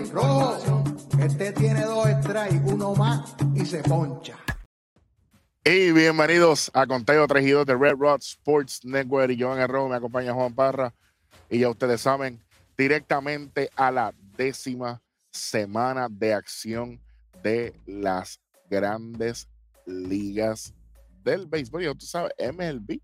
rojo. Este tiene dos strikes, uno más y se poncha. Y bienvenidos a Conteo 3 y 2 de Red Rod Sports Network. Y Joan Arroyo me acompaña Juan Parra. Y ya ustedes saben, directamente a la décima semana de acción de las grandes ligas del béisbol. Y tú sabes, MLB,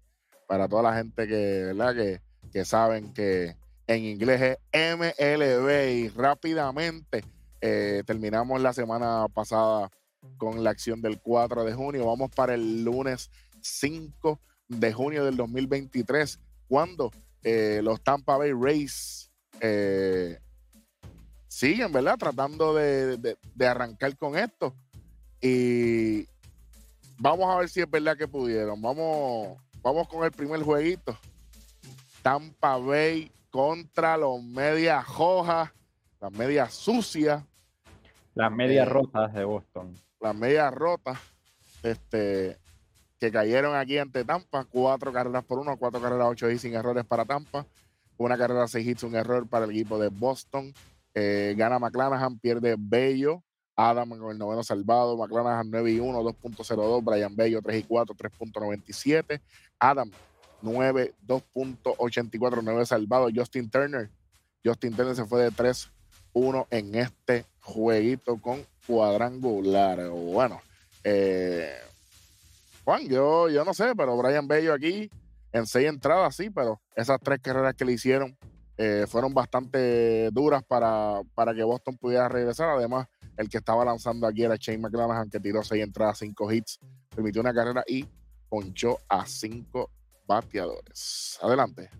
para toda la gente que, ¿verdad? que, que saben que en inglés es MLB. Y rápidamente eh, terminamos la semana pasada con la acción del 4 de junio. Vamos para el lunes 5 de junio del 2023, cuando eh, los Tampa Bay Rays eh, siguen, ¿verdad? Tratando de, de, de, arrancar con esto. Y vamos a ver si es verdad que pudieron. Vamos, vamos con el primer jueguito. Tampa Bay contra los medias rojas, las medias sucias. Las medias eh, rotas de Boston. Las medias rotas, este, que cayeron aquí ante Tampa. Cuatro carreras por uno, cuatro carreras, ocho hits sin errores para Tampa. Una carrera, seis hits, un error para el equipo de Boston. Eh, gana McClanahan, pierde Bello. Adam con el noveno salvado. McClanahan 9 y 1, 2.02. Brian Bello 3 y 4, 3.97. Adam 9, 2.84, 9 salvado. Justin Turner. Justin Turner se fue de 3 1 en este jueguito con cuadrangular. Bueno, eh, Juan, yo, yo no sé, pero Brian Bello aquí en seis entradas, sí, pero esas tres carreras que le hicieron eh, fueron bastante duras para, para que Boston pudiera regresar. Además, el que estaba lanzando aquí era Shane McClanahan, que tiró seis entradas, cinco hits, permitió una carrera y ponchó a cinco bateadores. Adelante.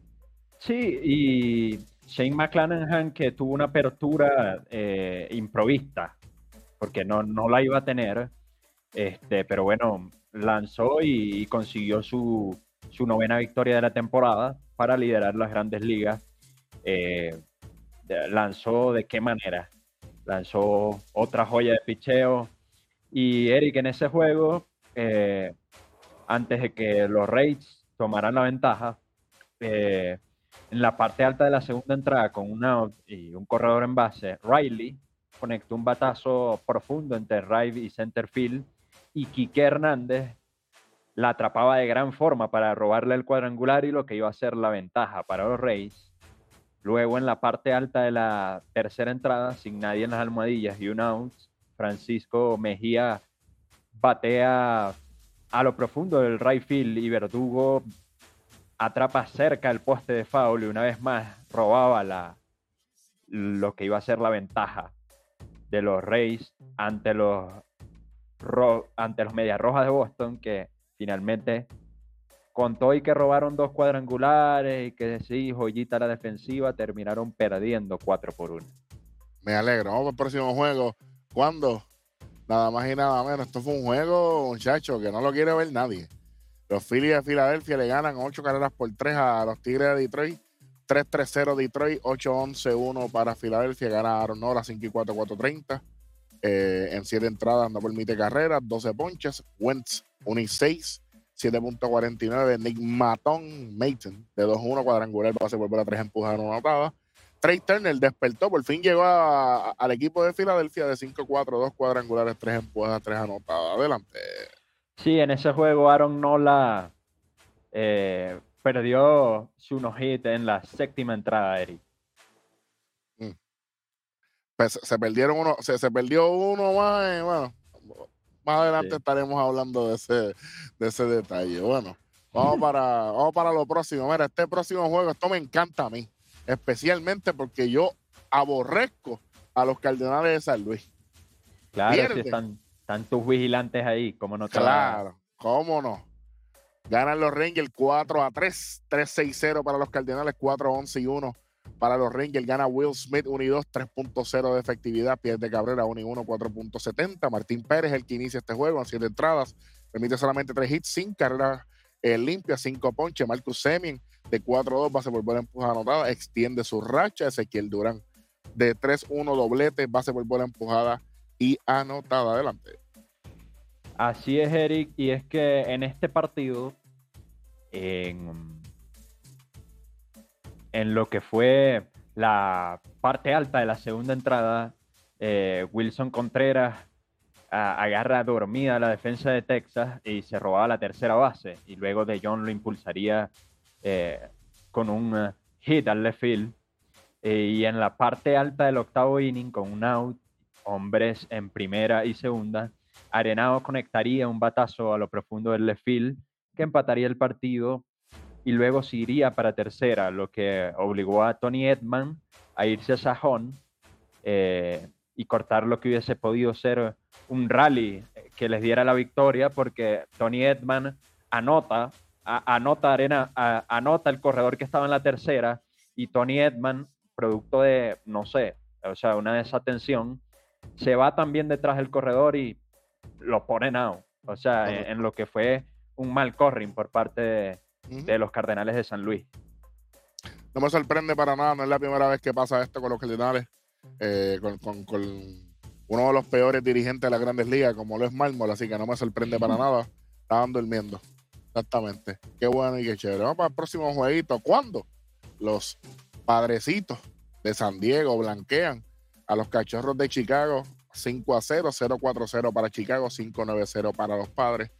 Sí, y Shane McClanahan que tuvo una apertura eh, improvista, porque no, no la iba a tener, este, pero bueno, lanzó y, consiguió su, su, novena victoria de la temporada para liderar las grandes ligas. Eh, lanzó de qué manera? Lanzó otra joya de picheo. Y Eric, en ese juego, eh, antes de que los Rays tomaran la ventaja, eh, en la parte alta de la segunda entrada con un out y un corredor en base, Riley conectó un batazo profundo entre right y center field y Quique Hernández la atrapaba de gran forma para robarle el cuadrangular y lo que iba a ser la ventaja para los Rays. Luego en la parte alta de la tercera entrada, sin nadie en las almohadillas y un out, Francisco Mejía batea a lo profundo del right field y Verdugo atrapa cerca el poste de foul y una vez más robaba la, lo que iba a ser la ventaja de los Rays ante los, ante los Medias Rojas de Boston que finalmente contó y que robaron dos cuadrangulares y que sí, joyita la defensiva, terminaron perdiendo 4 por 1. Me alegro. Vamos al próximo juego. ¿Cuándo? Nada más y nada menos. Esto fue un juego, muchacho, que no lo quiere ver nadie. Los Phillies de Filadelfia le ganan 8 carreras por 3 a los Tigres de Detroit. 3-3-0 Detroit, 8-11-1 para Filadelfia. Gana Aaron Nola 5 y 4, 4-30. Eh, en 7 entradas no permite carreras, 12 ponches. Wentz 1 y 6, 7.49. Nick Maton, Maton de 2-1 cuadrangular, base volver a 3 empujadas no anotadas. Trey Turner despertó, por fin llegó a, a, al equipo de Filadelfia de 5-4, 2 cuadrangulares, 3 empujadas, 3 anotadas. Adelante. Sí, en ese juego Aaron Nola eh, perdió su no-hit en la séptima entrada, Eric. Mm. Pues se perdieron uno, se, se perdió uno más, y bueno, más adelante sí. estaremos hablando de ese, de ese detalle. Bueno, vamos para, vamos para lo próximo. Mira, este próximo juego, esto me encanta a mí, especialmente porque yo aborrezco a los Cardenales de San Luis. Claro, sí están, están tus vigilantes ahí, ¿cómo no te Claro, cómo no. Ganan los Rangers 4 a 3, 3-6-0 para los Cardenales, 4 11 y 1 para los Rangers. Gana Will Smith 1 y 2, 3.0 de efectividad. Pierde Cabrera 1 y 1, 4.70. Martín Pérez, el que inicia este juego, en 7 entradas. Permite solamente 3 hits, sin carrera eh, limpia, 5 ponches. Marcus Semien de 4-2, base por bola empujada anotada, extiende su racha. Ezequiel Durán de 3-1 doblete, base por bola empujada y anotada. Adelante. Así es, Eric, y es que en este partido, en, lo que fue la parte alta de la segunda entrada, eh, Wilson Contreras agarra dormida la defensa de Texas y se robaba la tercera base. Y luego de John lo impulsaría eh, con un hit al left field. y en la parte alta del octavo inning, con un out, hombres en primera y segunda, Arenado conectaría un batazo a lo profundo del left field que empataría el partido y luego se iría para tercera, lo que obligó a Tony Edman a irse a sajón eh, y cortar lo que hubiese podido ser un rally que les diera la victoria, porque Tony Edman anota, anota, arena, anota el corredor que estaba en la tercera y Tony Edman, producto de, no sé, o sea, una desatención, se va también detrás del corredor y lo pone out. O sea, en, lo que fue un mal corring por parte de, los Cardenales de San Luis. No me sorprende para nada, no es la primera vez que pasa esto con los Cardenales, eh, con, uno de los peores dirigentes de las grandes ligas, como lo es Mármol, así que no me sorprende para nada. Estaban durmiendo. Exactamente. Qué bueno y qué chévere. Vamos para el próximo jueguito. ¿Cuándo? Los padrecitos de San Diego blanquean a los cachorros de Chicago 5 a 0, 0 4 0 para Chicago, 5 9 0 para los padres.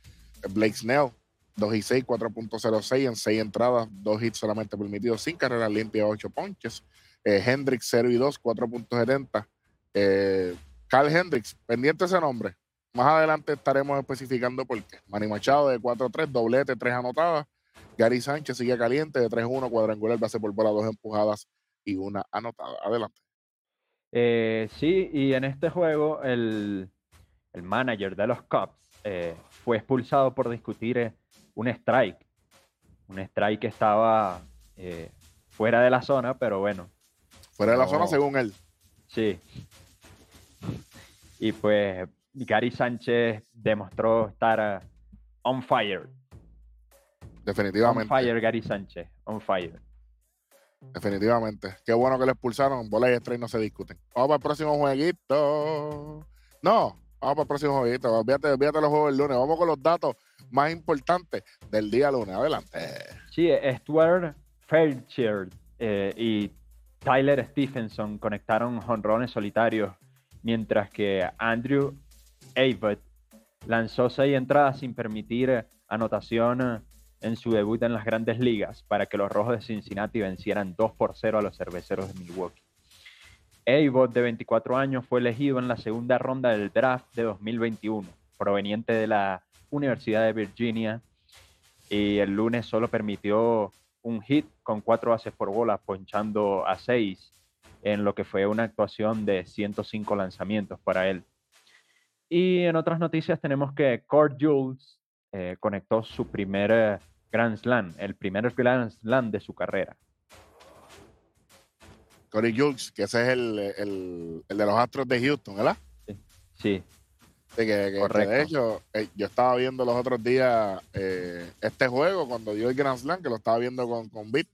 Blake Snell, 2 y 6, 4.06 en 6 entradas, 2 hits solamente permitidos, sin carreras limpias, 8 ponches. Eh, Hendricks 0 y 2, 4.70. Eh, Carl Hendricks, pendiente ese nombre. Más adelante estaremos especificando por qué. Manny Machado de 4-3, doblete, 3 anotadas. Gary Sánchez sigue caliente de 3-1, cuadrangular, base por bola, 2 empujadas y una anotada. Adelante. Eh, sí, y en este juego el, manager de los Cubs eh, fue expulsado por discutir eh, un strike. Un strike que estaba fuera de la zona, pero bueno. Fuera de la zona según él. Sí. Y pues Gary Sánchez demostró estar on fire. Definitivamente. On fire, Gary Sánchez. On fire. Definitivamente. Qué bueno que le expulsaron. Bola y estrella no se discuten. Vamos para el próximo jueguito. No, vamos para el próximo jueguito. Olvídate, olvídate los juegos del lunes. Vamos con los datos más importantes del día lunes. Adelante. Sí, Stuart Fairchild eh, y Tyler Stephenson conectaron jonrones solitarios, mientras que Andrew Abbott lanzó seis entradas sin permitir anotación en su debut en las grandes ligas para que los Rojos de Cincinnati vencieran 2 por 0 a los cerveceros de Milwaukee. Abbott, de 24 años, fue elegido en la segunda ronda del draft de 2021, proveniente de la Universidad de Virginia, y el lunes solo permitió un hit con cuatro bases por bola, ponchando a seis en lo que fue una actuación de 105 lanzamientos para él. Y en otras noticias tenemos que Cord Jules eh, conectó su primer eh, Grand Slam, el primer Grand Slam de su carrera. Corey Jules, que ese es el, el, de los Astros de Houston, ¿verdad? Sí. Que, de hecho, eh, yo estaba viendo los otros días este juego cuando dio el Grand Slam, que lo estaba viendo con, con Beat.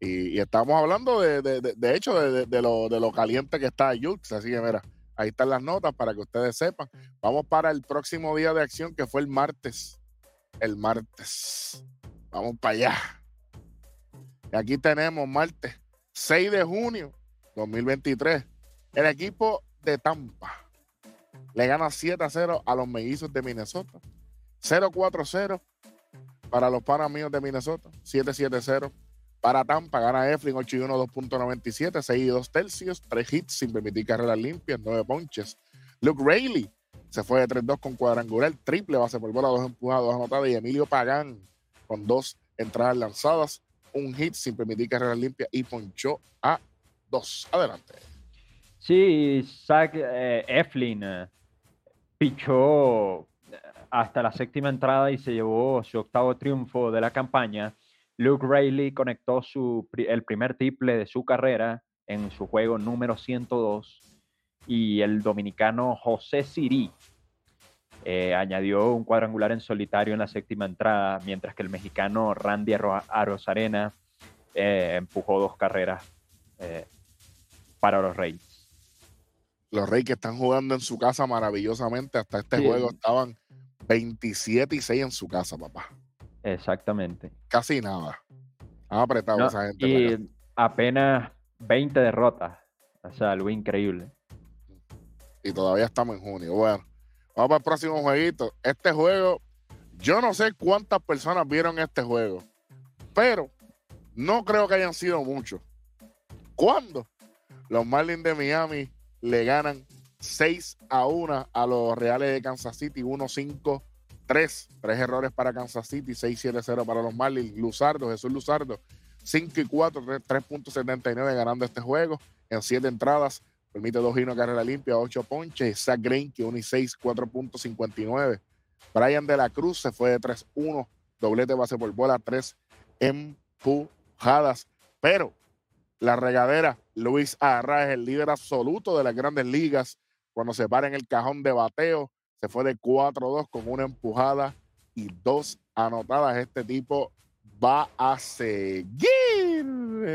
Y, estábamos hablando de, de, de, hecho de, lo, de lo caliente que está Jules. Así que mira, Ahí están las notas para que ustedes sepan. Vamos para el próximo día de acción que fue el martes. El martes. Vamos para allá. Y aquí tenemos martes 6 de junio 2023. El equipo de Tampa le gana 7 a 0 a los mellizos de Minnesota. 0-4-0 para los panamíos de Minnesota. 7-7-0 para Tampa gana Eflin 8 y 1, 2.97, 6 y 2 tercios, 3 hits sin permitir carreras limpias, 9 ponches. Luke Rayleigh se fue de 3-2 con cuadrangular, triple base por bola, 2 empujadas, 2 anotadas. Y Emilio Pagán con 2 entradas lanzadas, un hit sin permitir carreras limpias y ponchó a 2. Adelante. Sí, Zach eh, Eflin eh, pichó hasta la séptima entrada y se llevó su octavo triunfo de la campaña Luke Rayleigh conectó su, el primer triple de su carrera en su juego número 102 y el dominicano José Siri eh, añadió un cuadrangular en solitario en la séptima entrada, mientras que el mexicano Randy Arozarena eh, empujó dos carreras eh, para los Reyes. Los Reyes que están jugando en su casa maravillosamente, hasta este juego estaban 27 y 6 en su casa, papá. Exactamente. Casi nada. Han apretado esa gente. Y apenas 20 derrotas. O sea, algo increíble. Y todavía estamos en junio. Bueno, vamos para el próximo jueguito. Este juego, yo no sé cuántas personas vieron este juego, pero no creo que hayan sido muchos. ¿Cuándo? Los Marlins de Miami le ganan 6 a 1 a los Reales de Kansas City, 1-5. 3, 3 errores para Kansas City, 6-7-0 para los Marlins. Luzardo, Jesús Luzardo, 5 y 4, 3.79 ganando este juego en 7 entradas. Permite dos hinos carrera limpia, 8 ponches. Zach Greinke, 1 y 6, 4.59. Brian de la Cruz se fue de 3-1, doblete base por bola, 3 empujadas. Pero la regadera, Luis Arra es el líder absoluto de las grandes ligas cuando se para en el cajón de bateo. Se fue de 4-2 con una empujada y dos anotadas. Este tipo va a seguir.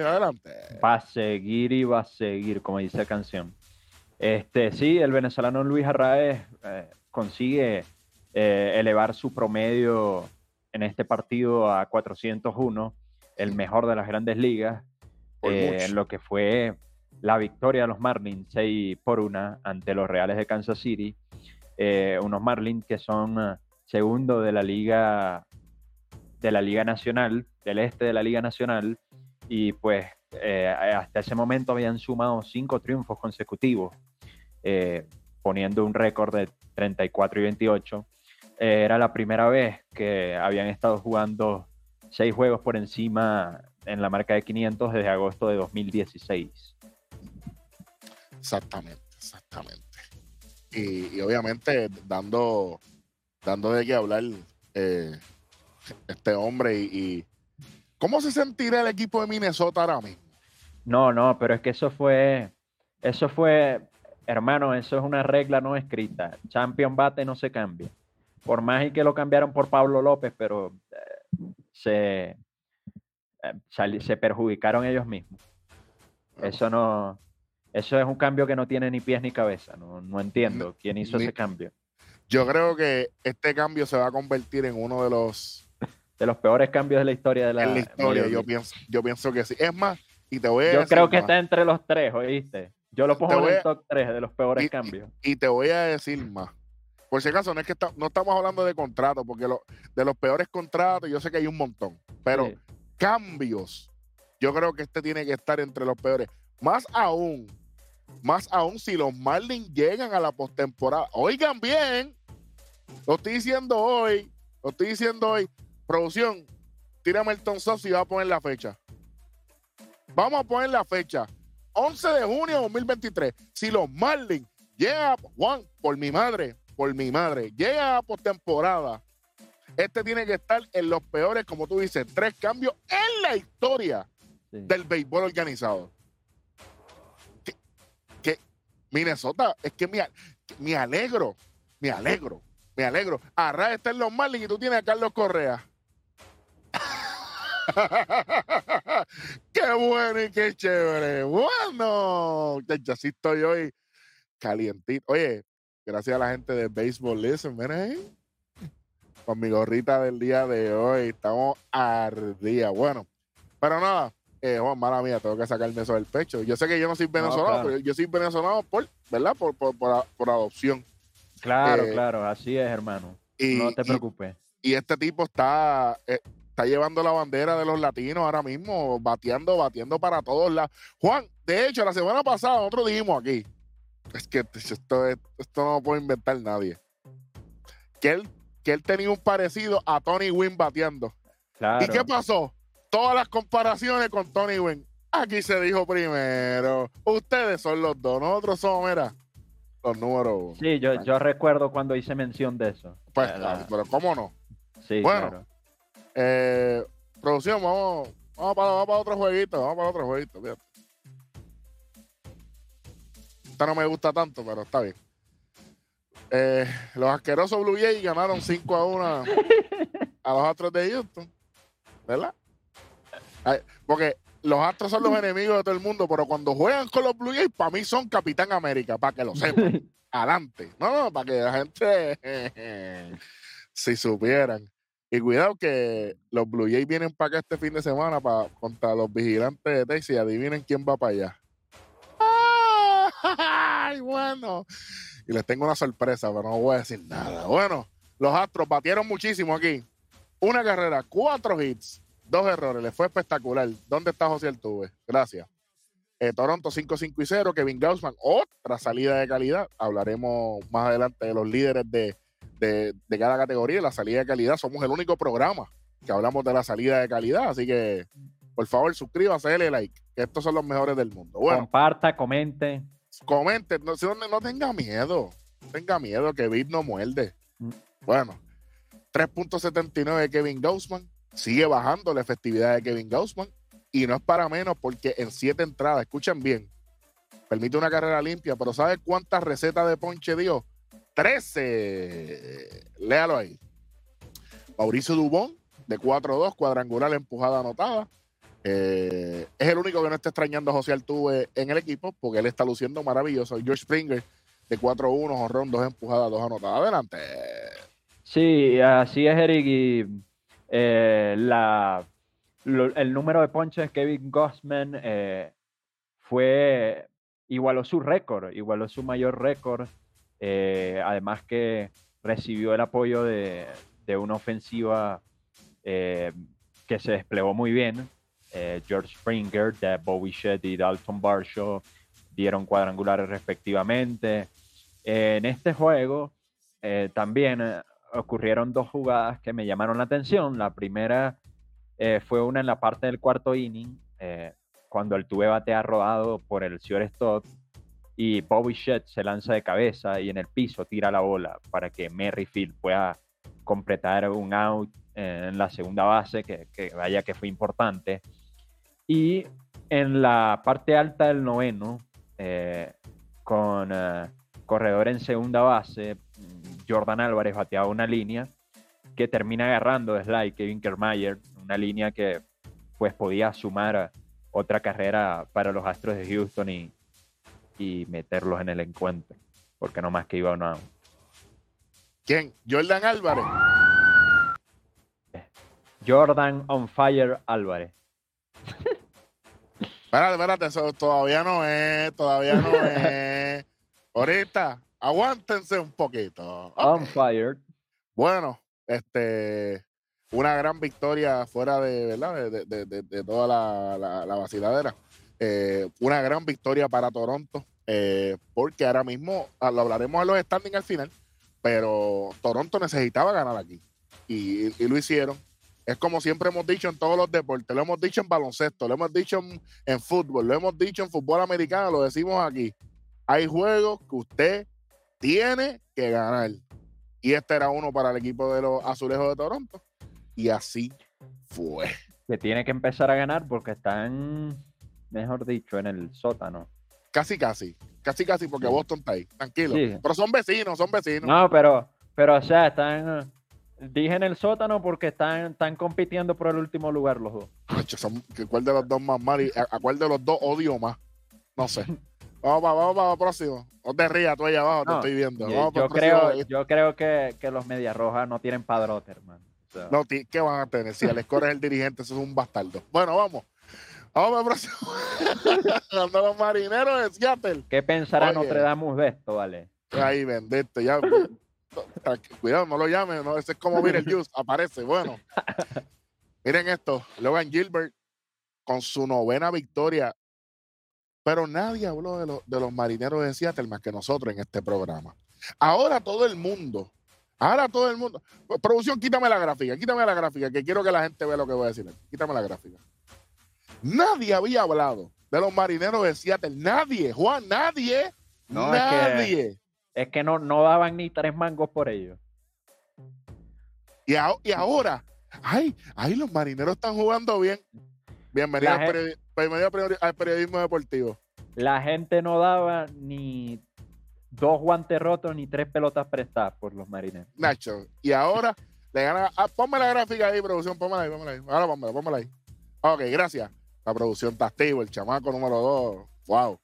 Adelante. Va a seguir y va a seguir, como dice la canción. Este, sí, el venezolano Luis Arraez eh, consigue eh, elevar su promedio en este partido a 401, el mejor de las grandes ligas, eh, en lo que fue la victoria de los Marlins 6 por 1 ante los Reales de Kansas City. unos Marlins que son segundo de la liga de la Liga Nacional, del este de la Liga Nacional, y pues eh, hasta ese momento habían sumado cinco triunfos consecutivos, eh, poniendo un récord de 34 y 28. Eh, era la primera vez que habían estado jugando seis juegos por encima en la marca de 500 desde agosto de 2016. Exactamente, exactamente. Y, obviamente dando, dando de qué hablar este hombre y, ¿cómo se sentirá el equipo de Minnesota ahora mismo? No, no, pero es que eso fue, eso fue, hermano, eso es una regla no escrita. Champion bate no se cambia. Por más y que lo cambiaron por Pablo López, pero eh, se, eh, se perjudicaron ellos mismos. Eso no, eso es un cambio que no tiene ni pies ni cabeza. No, no entiendo quién hizo ese cambio. Yo creo que este cambio se va a convertir en uno de los de los peores cambios de la historia de la, en la historia. Yo pienso, yo pienso que sí. Es más, y te voy a Yo creo que está entre los tres, ¿oíste? Yo lo pongo en el top 3 de los peores cambios. Y, te voy a decir más. Por si acaso, no es que no estamos hablando de contratos, porque lo, de los peores contratos, yo sé que hay un montón. Pero cambios, yo creo que este tiene que estar entre los peores. Más aún, más aún si los Marlins llegan a la postemporada. Oigan bien, lo estoy diciendo hoy, lo estoy diciendo hoy. Producción, tírame el tonso y va a poner la fecha. Vamos a poner la fecha. 11 de junio de 2023. Si los Marlins llegan, Juan, por mi madre, por mi madre, llega a postemporada, este tiene que estar en los peores, como tú dices, tres cambios en la historia del béisbol organizado. Que, Minnesota, es que me, me alegro, me alegro, me alegro. Arra está en los Marlins y tú tienes a Carlos Correa. qué bueno y qué chévere. Bueno, ya así estoy hoy calientito. Oye, gracias a la gente de Baseball Listen, miren ahí. Con mi gorrita del día de hoy. Estamos ardía. Bueno, pero nada, eh, Juan, mala mía, tengo que sacarme eso del pecho. Yo sé que yo no soy venezolano, pero yo soy venezolano por, ¿verdad? Por, por, adopción. Claro, eh, claro, así es, hermano. no te preocupes. Y, este tipo está, eh, está llevando la bandera de los latinos ahora mismo, bateando, batiendo para todos lados. Juan, de hecho, la semana pasada nosotros dijimos aquí, es que esto, esto no lo puede inventar nadie, que él, que él tenía un parecido a Tony Wynn bateando. ¿Y qué pasó? Todas las comparaciones con Tony Wynn. Aquí se dijo primero, ustedes son los dos, nosotros somos, mira, los números uno. Sí, yo, yo recuerdo cuando hice mención de eso. Pues, pero ¿cómo no? Sí, bueno, eh, producción, vamos, vamos, para, otro jueguito, vamos para otro jueguito. Fíjate. Esta no me gusta tanto, pero está bien. Eh, los asquerosos Blue Jays ganaron 5 a 1 a los Astros de Houston. ¿Verdad? Porque los Astros son los enemigos de todo el mundo, pero cuando juegan con los Blue Jays, para mí son Capitán América, para que lo sepan. Adelante. No, no, para que la gente, si supieran. Y cuidado que los Blue Jays vienen para acá este fin de semana para contra los vigilantes de Texas y adivinen quién va para allá. ¡Ay, bueno! Y les tengo una sorpresa, pero no voy a decir nada. Bueno, los Astros batieron muchísimo aquí. Una carrera, cuatro hits, dos errores. Les fue espectacular. ¿Dónde está José Altuve? Gracias. Eh, Toronto 5-5 y 0. Kevin Gaussman, otra salida de calidad. Hablaremos más adelante de los líderes de, de, de cada categoría. La salida de calidad. Somos el único programa que hablamos de la salida de calidad. Así que, por favor, suscríbase, dale like. Que estos son los mejores del mundo. Comparta, comente. Comente. No, no, tenga miedo. No tenga miedo que Bit no muerde. Mm. Bueno, 3.79 de Kevin Gaussman. Sigue bajando la efectividad de Kevin Gaussman. Y no es para menos porque en siete entradas, escuchen bien, permite una carrera limpia, pero ¿sabe cuántas recetas de ponche dio? 13. Léalo ahí. Mauricio Dubón, de 4-2, cuadrangular, empujada anotada. Eh, es el único que no está extrañando a José Altuve en el equipo porque él está luciendo maravilloso. George Springer, de 4-1, honrón, dos empujadas, dos anotadas. Adelante. Sí, así es, Eric. Y eh, la, el número de ponches Kevin Gossman eh, fue igualó su récord, igualó su mayor récord. además que recibió el apoyo de, de una ofensiva que se desplegó muy bien. Eh, George Springer, de Bobby y Dalton Barshaw dieron cuadrangulares respectivamente. en este juego eh, también eh, ocurrieron dos jugadas que me llamaron la atención. La primera fue una en la parte del cuarto inning, cuando el tuve batea rodado por el shortstop y Bobby Shedd se lanza de cabeza y en el piso tira la bola para que Merrifield pueda completar un out en la segunda base, que, que vaya que fue importante. Y en la parte alta del noveno, eh, con eh, corredor en segunda base, Jordan Álvarez bateaba una línea que termina agarrando de slide Kevin una línea que pues podía sumar otra carrera para los Astros de Houston y, y meterlos en el encuentro, porque no más que iba una ¿Quién? Jordan Álvarez. Jordan on fire Álvarez. Espérate, espérate, eso todavía no es, todavía no es. Ahorita, aguántense un poquito. Ok. On fire. Bueno, este, una gran victoria fuera de, ¿verdad? de, de- de- toda la, la- la vaciladera. Eh, una gran victoria para Toronto, eh, porque ahora mismo, ah, lo hablaremos en los standings al final, pero Toronto necesitaba ganar aquí y, y lo hicieron. Es como siempre hemos dicho en todos los deportes, lo hemos dicho en baloncesto, lo hemos dicho en, en fútbol, lo hemos dicho en fútbol americano, lo decimos aquí. Hay juegos que usted tiene que ganar. Y este era uno para el equipo de los azulejos de Toronto. Y así fue. Que tiene que empezar a ganar porque están, mejor dicho, en el sótano. Casi, casi. Casi, casi, porque. Boston está ahí. Tranquilo. Sí. Pero son vecinos, son vecinos. No, pero, pero o sea, están. Dije en el sótano porque están, están compitiendo por el último lugar los dos. Son- ¿Cuál de los dos más mal? y a, a cuál de los dos odio más? No sé. Vamos para vamos para el próximo. No te rías tú allá abajo, te No, estoy viendo. Yo, creo, yo creo que, que los Medias Rojas no tienen padrote, hermano. O sea, No, ti- ¿qué van a tener? Si Alex Cora es el dirigente, eso es un bastardo. Bueno, vamos. Vamos para el próximo. Los marineros de Seattle. ¿Qué pensará Oye. Notre Dame de esto, vale? Ahí, bendito, ya. Cuidado, no lo llamen, ¿no? Ese es como Juice, aparece. Bueno, miren esto: Logan Gilbert con su novena victoria. Pero nadie habló de, los- de los marineros de Seattle más que nosotros en este programa. Ahora todo el mundo, ahora todo el mundo. Producción, quítame la gráfica, quítame la gráfica, que quiero que la gente vea lo que voy a decir. Quítame la gráfica. Nadie había hablado de los marineros de Seattle. Nadie, Juan, nadie. No, es que- nadie. Es que no, no daban ni tres mangos por ellos. Y, a- y ahora, ay, ay, los marineros están jugando bien. Bienvenido, al, gen- periodi- bienvenido al periodi- al periodismo deportivo. La gente no daba ni dos guantes rotos ni tres pelotas prestadas por los marineros. Nacho. Y ahora le gana. Ah, ponme la gráfica ahí, producción. Pónmela ahí, pónmela ahí. Ahora pónmela, pónmela ahí. Ok, gracias. La producción está el chamaco número 2. Wow.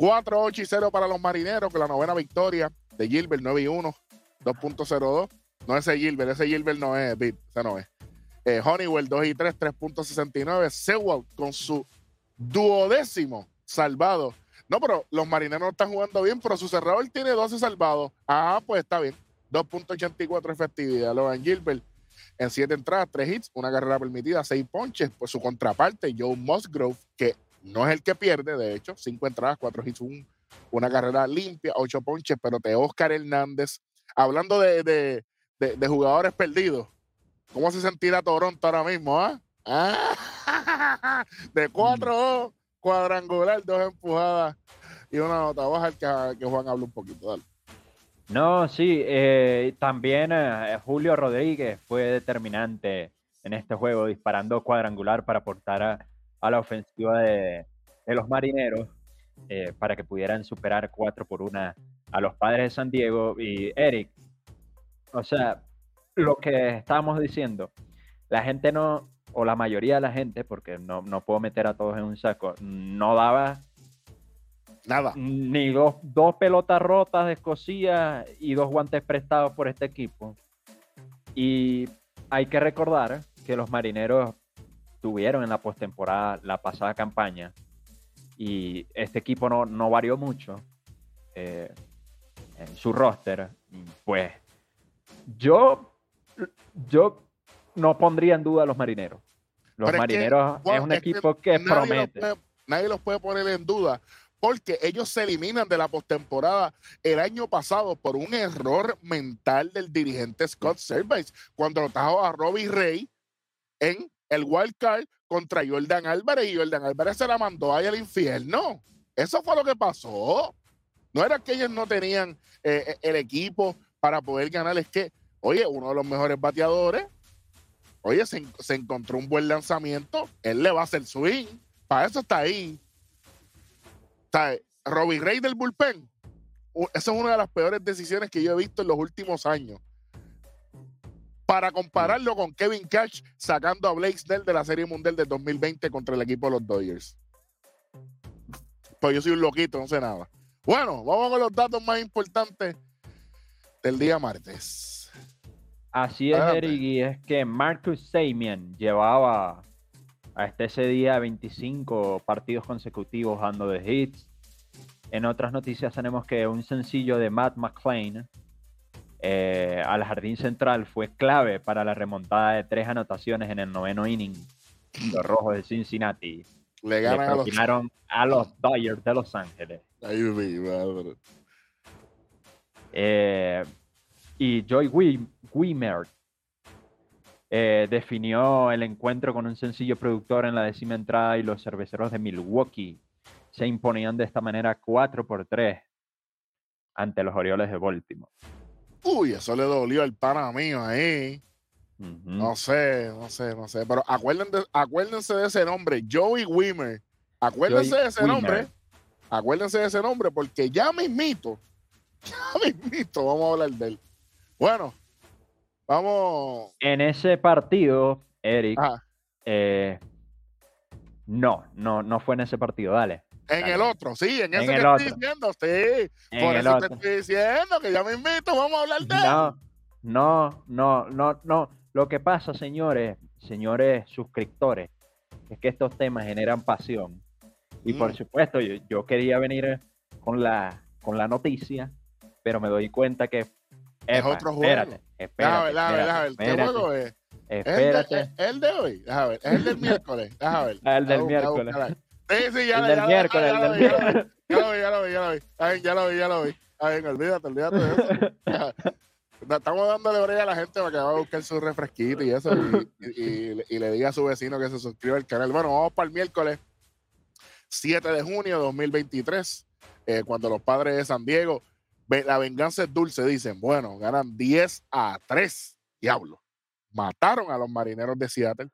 4, 8 y 0 para los marineros, con la novena victoria de Gilbert, 9 y 1, 2.02. No ese Gilbert, ese Gilbert no es, Bit, ese no es. Eh, Honeywell, 2 y 3, 3.69. Sewell con su duodécimo salvado No, pero los marineros no están jugando bien, pero su cerrador tiene 12 salvados. Ah, pues está bien. 2.84 efectividad. Logan Gilbert en 7 entradas, 3 hits, una carrera permitida, 6 ponches. Pues su contraparte, Joe Musgrove, que no es el que pierde, de hecho, 5 entradas, 4 hits, una carrera limpia, 8 ponches, pero te Oscar Hernández. Hablando de, de, de, jugadores perdidos, ¿cómo se sentirá Toronto ahora mismo? Ah? ah de 4 cuadrangular, dos empujadas y una nota baja que, que Juan habla un poquito. Dale. No, sí, eh, también eh, Julio Rodríguez fue determinante en este juego, disparando cuadrangular para aportar a, la ofensiva de, los marineros eh, para que pudieran superar cuatro por una a los padres de San Diego. Y Eric, o sea, lo que estábamos diciendo, la gente no, o la mayoría de la gente, porque no, no puedo meter a todos en un saco, no daba Nada. Ni dos, dos pelotas rotas de Escocia y dos guantes prestados por este equipo. Y hay que recordar que los marineros tuvieron en la postemporada la pasada campaña y este equipo no, no varió mucho eh, en su roster. Pues yo, yo no pondría en duda a los marineros. Los marineros es, un equipo que, promete. nadie los puede poner en duda porque ellos se eliminan de la postemporada el año pasado por un error mental del dirigente Scott Service cuando lo trajo a Robbie Ray en el wild card contra Jordan Álvarez y Jordan Álvarez se la mandó ahí al infierno. Eso fue lo que pasó. No era que ellos no tenían eh, eh, el equipo para poder ganar, es que, oye, uno de los mejores bateadores, oye, se, encontró un buen lanzamiento, él le va a hacer swing, para eso está ahí sea, Robbie Ray del bullpen, esa es una de las peores decisiones que yo he visto en los últimos años. Para compararlo con Kevin Cash sacando a Blake Snell de la Serie Mundial del 2020 contra el equipo de los Dodgers. Pues yo soy un loquito, no sé nada. Bueno, vamos con los datos más importantes del día martes. Así es, Eric, y es que Marcus Samian llevaba hasta ese día 25 partidos consecutivos dando de hits. En otras noticias tenemos que un sencillo de Matt McClain eh, al jardín central fue clave para la remontada de tres anotaciones en el noveno inning. Los rojos de Cincinnati le, ganaron a, los... Dodgers de Los Ángeles. Eh, y Joy Wimmer eh, definió el encuentro con un sencillo productor en la décima entrada y los cerveceros de Milwaukee se imponían de esta manera 4 por 3 ante los Orioles de Baltimore. Uy, eso le dolió al pana mío ahí. No sé, no sé, no sé. Pero acuérdense, acuérdense de ese nombre, Joey Wimmer. Acuérdense de ese nombre. Acuérdense de ese nombre porque ya mismito, ya mismito vamos a hablar de él. Bueno, Vamos. En ese partido, Eric. Eh, no, no, no fue en ese partido, dale. En el otro, sí, en ese que estoy diciendo, sí. Por eso te estoy diciendo que ya me invito, vamos a hablar de no, No, no, no, no. Lo que pasa, señores, señores suscriptores, es que estos temas generan pasión. Y por mm. supuesto, yo, yo, quería venir con la, con la noticia, pero me doy cuenta que es otro juego. Espérate, espérate. Déjame ver, déjame ver, ¿Qué juego es? Espérate. ¿Es el, de, hoy? Déjame ver. Es el del miércoles. Déjame ver. El del miércoles. Sí, sí, ya, el del miércoles. El del miércoles. Ya lo vi, ya lo vi, ya lo vi. Ya lo vi, ya lo vi. Ay, olvídate, olvídate de eso. Estamos dándole brega a la gente para que vaya a buscar su refresquito y eso y, y, le diga a su vecino que se suscriba al canal. Bueno, vamos para el miércoles 7 de junio de 2023, eh, cuando los padres de San Diego la venganza es dulce, dicen. Bueno, ganan 10 a 3. Diablo. Mataron a los marineros de Seattle.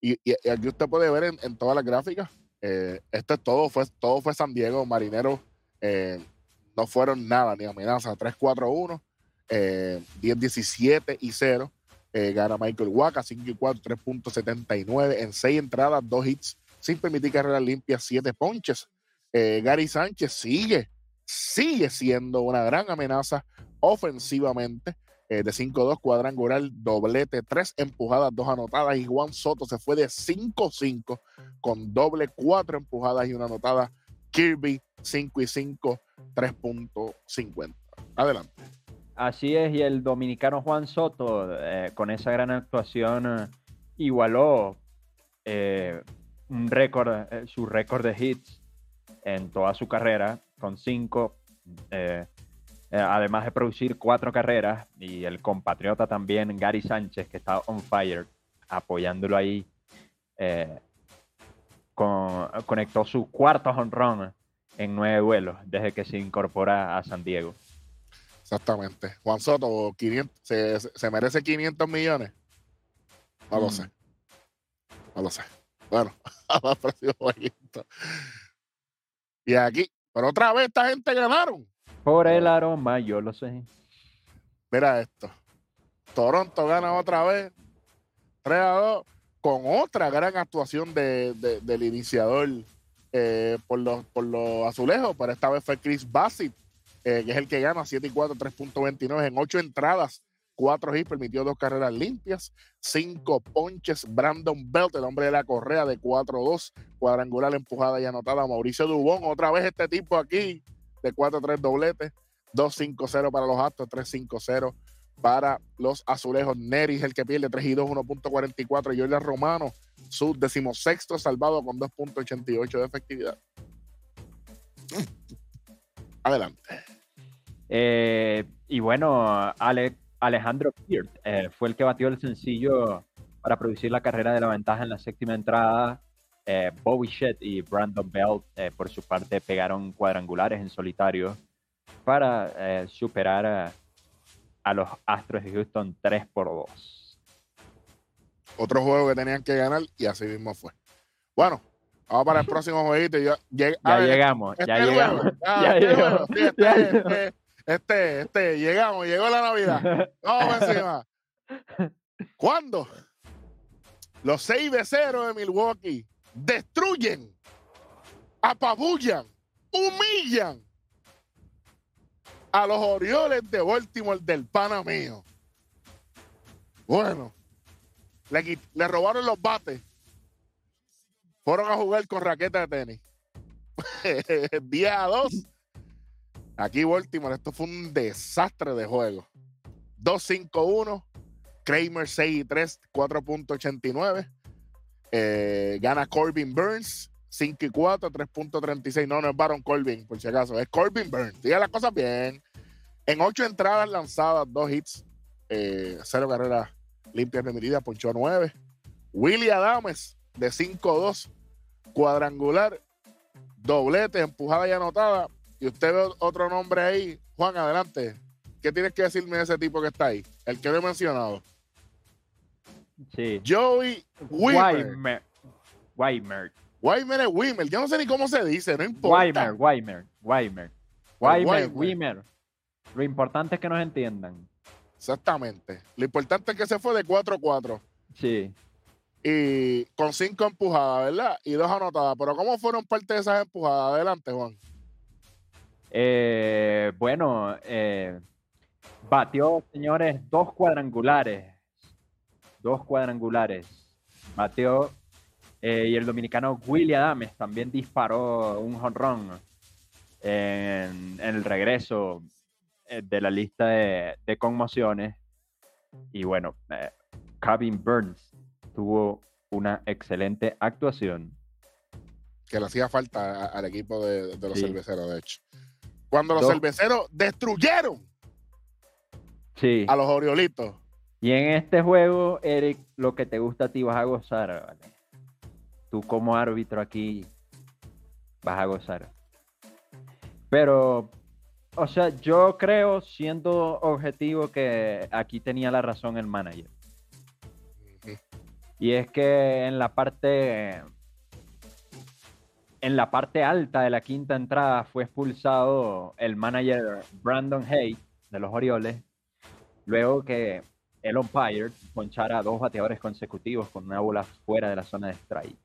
Y, aquí usted puede ver en, todas las gráficas. Eh, este todo fue, todo fue San Diego. Marineros eh, no fueron nada, ni amenaza. 3-4-1, 10-17 eh, y 0. gana Michael Waka, 5 y 4, 3.79 en 6 entradas, 2 hits, sin permitir carreras limpias, 7 ponches. Gary Sánchez sigue sigue siendo una gran amenaza ofensivamente. Eh, de 5-2 cuadrangular, doblete, 3 empujadas, 2 anotadas. Y Juan Soto se fue de 5-5 con doble, 4 empujadas y una anotada Kirby 5 y 5, 3.50. Adelante. Así es, y el dominicano Juan Soto, eh, con esa gran actuación, eh, igualó eh, un récord, su récord de hits en toda su carrera, con cinco, además de producir cuatro carreras, y el compatriota también, Gary Sánchez, que está on fire, apoyándolo ahí, conectó su cuarto home en nueve duelos desde que se incorpora a San Diego. Exactamente. Juan Soto, 500, se, merece 500 millones? No lo mm. sé. No lo sé. Bueno, a próximo Y aquí, pero otra vez esta gente ganaron. Por el aroma, yo lo sé. Mira esto. Toronto gana otra vez. 3 a 2. Con otra gran actuación de, del iniciador eh, por, los, por los azulejos. Pero esta vez fue Chris Bassett eh, que es el que gana 7 y 4, 3.29 en 8 entradas. 4 hits, permitió dos carreras limpias, 5 ponches. Brandon Belt, el hombre de la correa de 4-2, cuadrangular empujada y anotada. Mauricio Dubón, otra vez este tipo aquí, de 4-3 dobletes. 2-5-0 para los Astros, 3-5-0 para los Azulejos. Neris, el que pierde 3 y 2, 1.44. Jordan Romano, su decimosexto salvado con 2.88 de efectividad. Adelante. Eh, y bueno, Alejandro Peart eh, fue el que batió el sencillo para producir la carrera de la ventaja en la séptima entrada. Eh, Bobby Shett y Brandon Belt, por su parte, pegaron cuadrangulares en solitario para superar a, a, los Astros de Houston 3 por 2. Otro juego que tenían que ganar y así mismo fue. Bueno, Vamos para el próximo jueguito. ya, llegamos, ya llegamos. ya llegamos. este, este, este, llegamos, llegó la Navidad. Vamos encima. ¿Cuándo? Los seis beceros de Milwaukee destruyen, apabullan, humillan a los Orioles de Baltimore del pana mío. Bueno, le, le robaron los bates fueron a jugar con raqueta de tenis. 10 a 2. Aquí Baltimore, esto fue un desastre de juego. 2-5-1. Kramer 6 y 3, 4.89. Eh, gana Corbin Burns 5 y 4, 3.36. No, no es Baron Corbin, por si acaso. Es Corbin Burns. Diga las cosas bien. En 8 entradas lanzadas, 2 hits, 0 eh, carreras limpias permitidas, ponchó 9. Willie Adames de 5-2, cuadrangular, doblete, empujada y anotada. Y usted ve otro nombre ahí. Juan, adelante. ¿Qué tienes que decirme de ese tipo que está ahí? El que lo he mencionado. Sí. Joey Weimer. Weimer. Weimer es Weimer. Yo no sé ni cómo se dice, no importa. Weimer, Weimer, Weimer. Weimer, Weimer. Lo importante es que nos entiendan. Exactamente. Lo importante es que se fue de 4-4. Sí y con cinco empujadas, ¿verdad? Y dos anotadas. Pero ¿cómo fueron parte de esas empujadas? Adelante, Juan. Eh, bueno, eh, batió, señores, dos cuadrangulares. Dos cuadrangulares. Batió. Eh, y el dominicano Willy Adames también disparó un jonrón en, en, el regreso de la lista de, de conmociones. Y bueno, Cabin Burns tuvo una excelente actuación. Que le hacía falta al equipo de, los cerveceros, de hecho. Cuando los cerveceros destruyeron a los Oriolitos. Y en este juego, Eric, lo que te gusta a ti vas a gozar, ¿vale? Tú como árbitro aquí vas a gozar. Pero, o sea, yo creo, siendo objetivo, que aquí tenía la razón el manager. Y es que en la parte en la parte alta de la quinta entrada fue expulsado el manager Brandon Hay de los Orioles, luego que el umpire ponchara a dos bateadores consecutivos con una bola fuera de la zona de strike.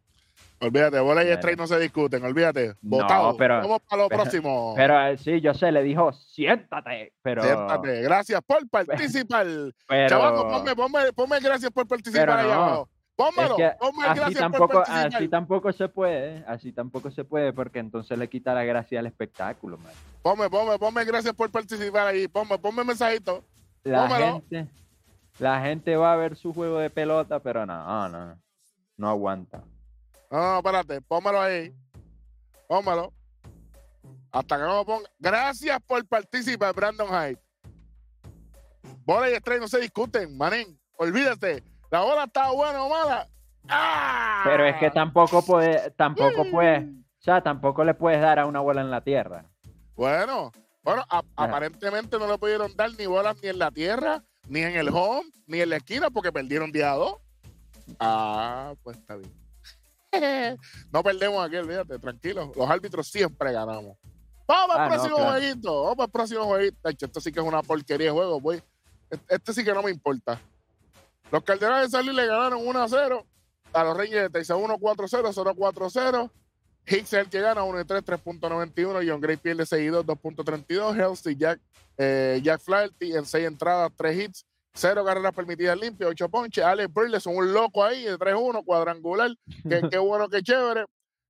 Olvídate, bola y strike no se discuten, olvídate. Votado. pero, Vamos para lo próximo. Pero eh, sí, yo sé, le dijo, siéntate. Pero, siéntate, gracias por participar. Pero, ponme, ponme, ponme, gracias por participar ahí abajo. Pónmelo, que ponme así gracias tampoco, por participar. así tampoco se puede, así tampoco se puede, porque entonces le quita la gracia al espectáculo, man. Ponme, ponme, ponme gracias por participar ahí. Ponme, ponme mensajito. La Pónmelo. gente, la gente va a ver su juego de pelota, pero no, no, no aguanta. No, no, espérate, pónmelo ahí. Pónmelo. Hasta que no lo ponga. Gracias por participar, Brandon Hyde. Bola y estrella no se discuten, manín. Olvídate. La bola está buena o mala. ¡Ah! Pero es que tampoco puede, tampoco puede, o sea, tampoco le puedes dar a una bola en la tierra. Bueno, bueno, a- aparentemente no le pudieron dar ni bolas ni en la tierra, ni en el home, ni en la esquina porque perdieron día dos. Ah, pues está bien. no perdemos aquí, olvídate, tranquilo. Los árbitros siempre ganamos. Vamos al Ah, no, próximo claro. jueguito. Vamos al próximo jueguito. Esto sí que es una porquería de juego, güey. Este sí que no me importa. Los Cardenales de San Luis le ganaron 1 a 0 a los Reyes de Texas 1 4-0, 0-4-0. Hicks es el que gana 1 y 3, 3.91. John Gray pierde 6 y 2, 2.32. Halsey, Jack, eh, Jack Flaherty en 6 entradas, 3 hits, 0 carreras permitidas limpias, 8 ponches. Alex Burleson, un loco ahí de 3-1, cuadrangular. Qué, qué bueno, qué chévere.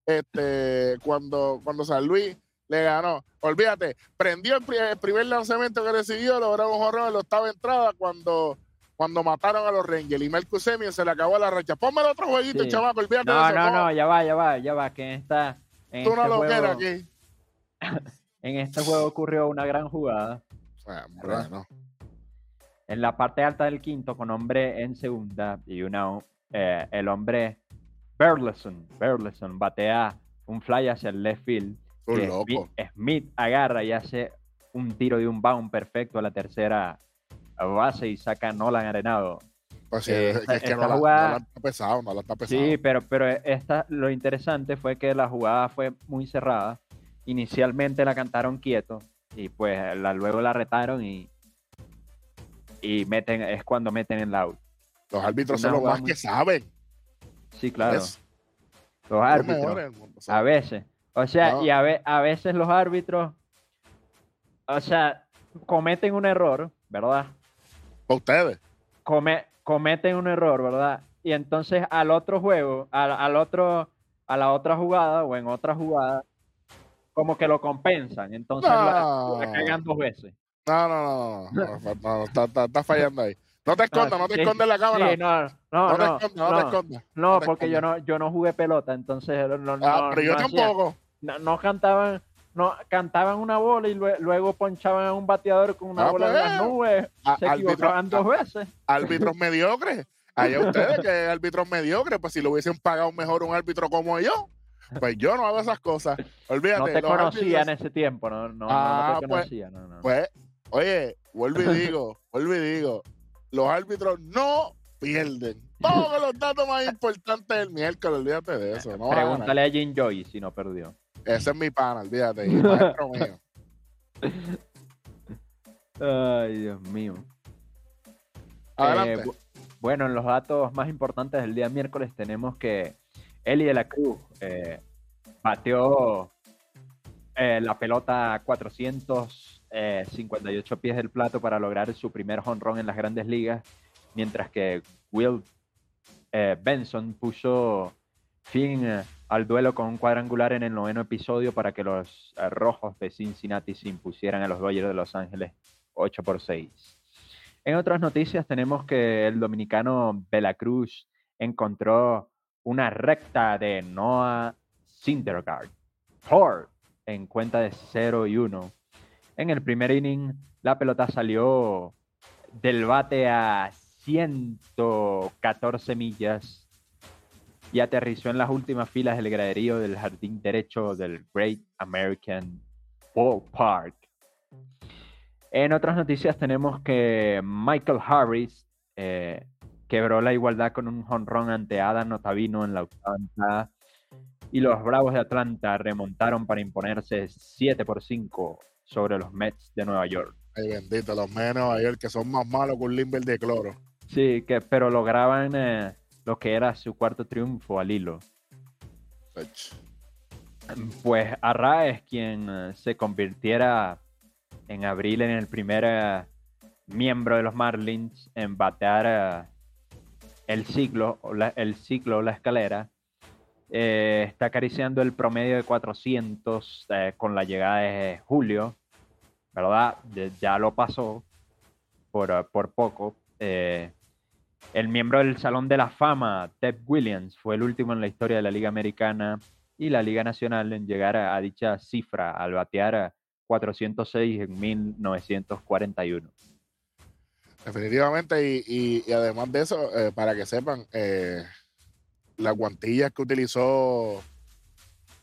Este, cuando, cuando San Luis le ganó. Olvídate, prendió el, pri- el primer lanzamiento que recibió, lograron un jorrón en la octava entrada cuando, cuando mataron a los Rangers. Y Marcus Semien se le acabó la racha. Ponme el otro jueguito, Sí. chamaco, olvídate de No, eso. no, no, ya va, ya va, ya va, que en esta, en Tú una este loquera juego, aquí. en este juego ocurrió una gran jugada. Ah, Bueno, En la parte alta del quinto, con hombre en segunda, y una, eh, el hombre Burleson, Burleson batea un fly hacia el left field. un que loco. Smith, Smith agarra y hace un tiro de un bound perfecto a la tercera base y saca Nolan Arenado. Pues sí, eh, es esta- que no esta la, jugada- no la está pesado, no la está pesado. Sí, pero, pero esta, lo interesante fue que la jugada fue muy cerrada. Inicialmente la cantaron quieto y pues la, luego la retaron y, y meten, es cuando meten el out. Los árbitros Una son los más muy- que saben. Sí, claro. Es Los árbitros. mundo, A veces. O sea, No. y a, ve- a veces los árbitros, o sea, cometen un error, ¿verdad? Para ustedes. Come- cometen un error, ¿verdad? Y entonces al otro juego, al, al otro, a la otra jugada o en otra jugada, como que lo compensan. Entonces la, No. la cagan dos veces. No, no, no, no, no, no, no, está, está- está fallando ahí. No te escondas, no te sí, escondas la cámara. Sí, no, no, no, no, te escondas, no, te no, escondas. no, no porque yo escondas. no, yo no jugué pelota, entonces no, no, Ah, pero yo no hacía- tampoco. no, no cantaban, no cantaban una bola y lue- luego ponchaban a un bateador con una Ah, bola en las pues. nubes, A- se equivocaban dos veces. Árbitros mediocres. Allá ustedes que árbitros mediocres, pues si lo hubiesen pagado mejor un árbitro como yo, pues yo no hago esas cosas. Olvídate. No te conocía en árbitros- ese tiempo, no, no, no, Ah, no te pues, conocía, no, no. Pues, oye, vuelvo y digo, vuelvo y digo, los árbitros no pierden. Todos los datos más importantes del miércoles, olvídate de eso. No van a. Pregúntale a Jim Joy si no perdió. Ese es mi pana, olvídate. y maestro mío. Ay, Dios mío. Adelante. Eh, bu- bueno, en los datos más importantes del día miércoles tenemos que Eli de la Cruz eh, bateó eh, la pelota a 458 pies del plato para lograr su primer honrón en las grandes ligas, mientras que Will Benson puso fin al duelo con un cuadrangular en el noveno episodio para que los eh, rojos de Cincinnati se impusieran a los Dodgers de Los Ángeles 8 por 6. En otras noticias tenemos que el dominicano de la Cruz encontró una recta de Noah Syndergaard por en cuenta de 0 y 1. En el primer inning, la pelota salió del bate a 114 millas y aterrizó en las últimas filas del graderío del jardín derecho del Great American Ballpark. En otras noticias tenemos que Michael Harris eh, quebró la igualdad con un jonrón ante Adam Notavino en la octava entrada y los Bravos de Atlanta remontaron para imponerse 7 por 5 sobre los Mets de Nueva York. Ay, bendito, los menos ayer que son más malos que un limber de cloro. Sí, que, pero lograban eh, lo que era su cuarto triunfo al hilo. Pues Arraez, quien eh, se convirtiera en abril en el primer eh, miembro de los Marlins en batear el ciclo, la, el ciclo, la escalera, eh, está acariciando el promedio de 400 eh, con la llegada de Julio, ¿verdad? ya lo pasó por, por poco. El miembro del Salón de la Fama, Ted Williams, fue el último en la historia de la Liga Americana y la Liga Nacional en llegar a, dicha cifra al batear 406 en 1941. Definitivamente, y, además de eso, eh, para que sepan, eh, las guantillas que utilizó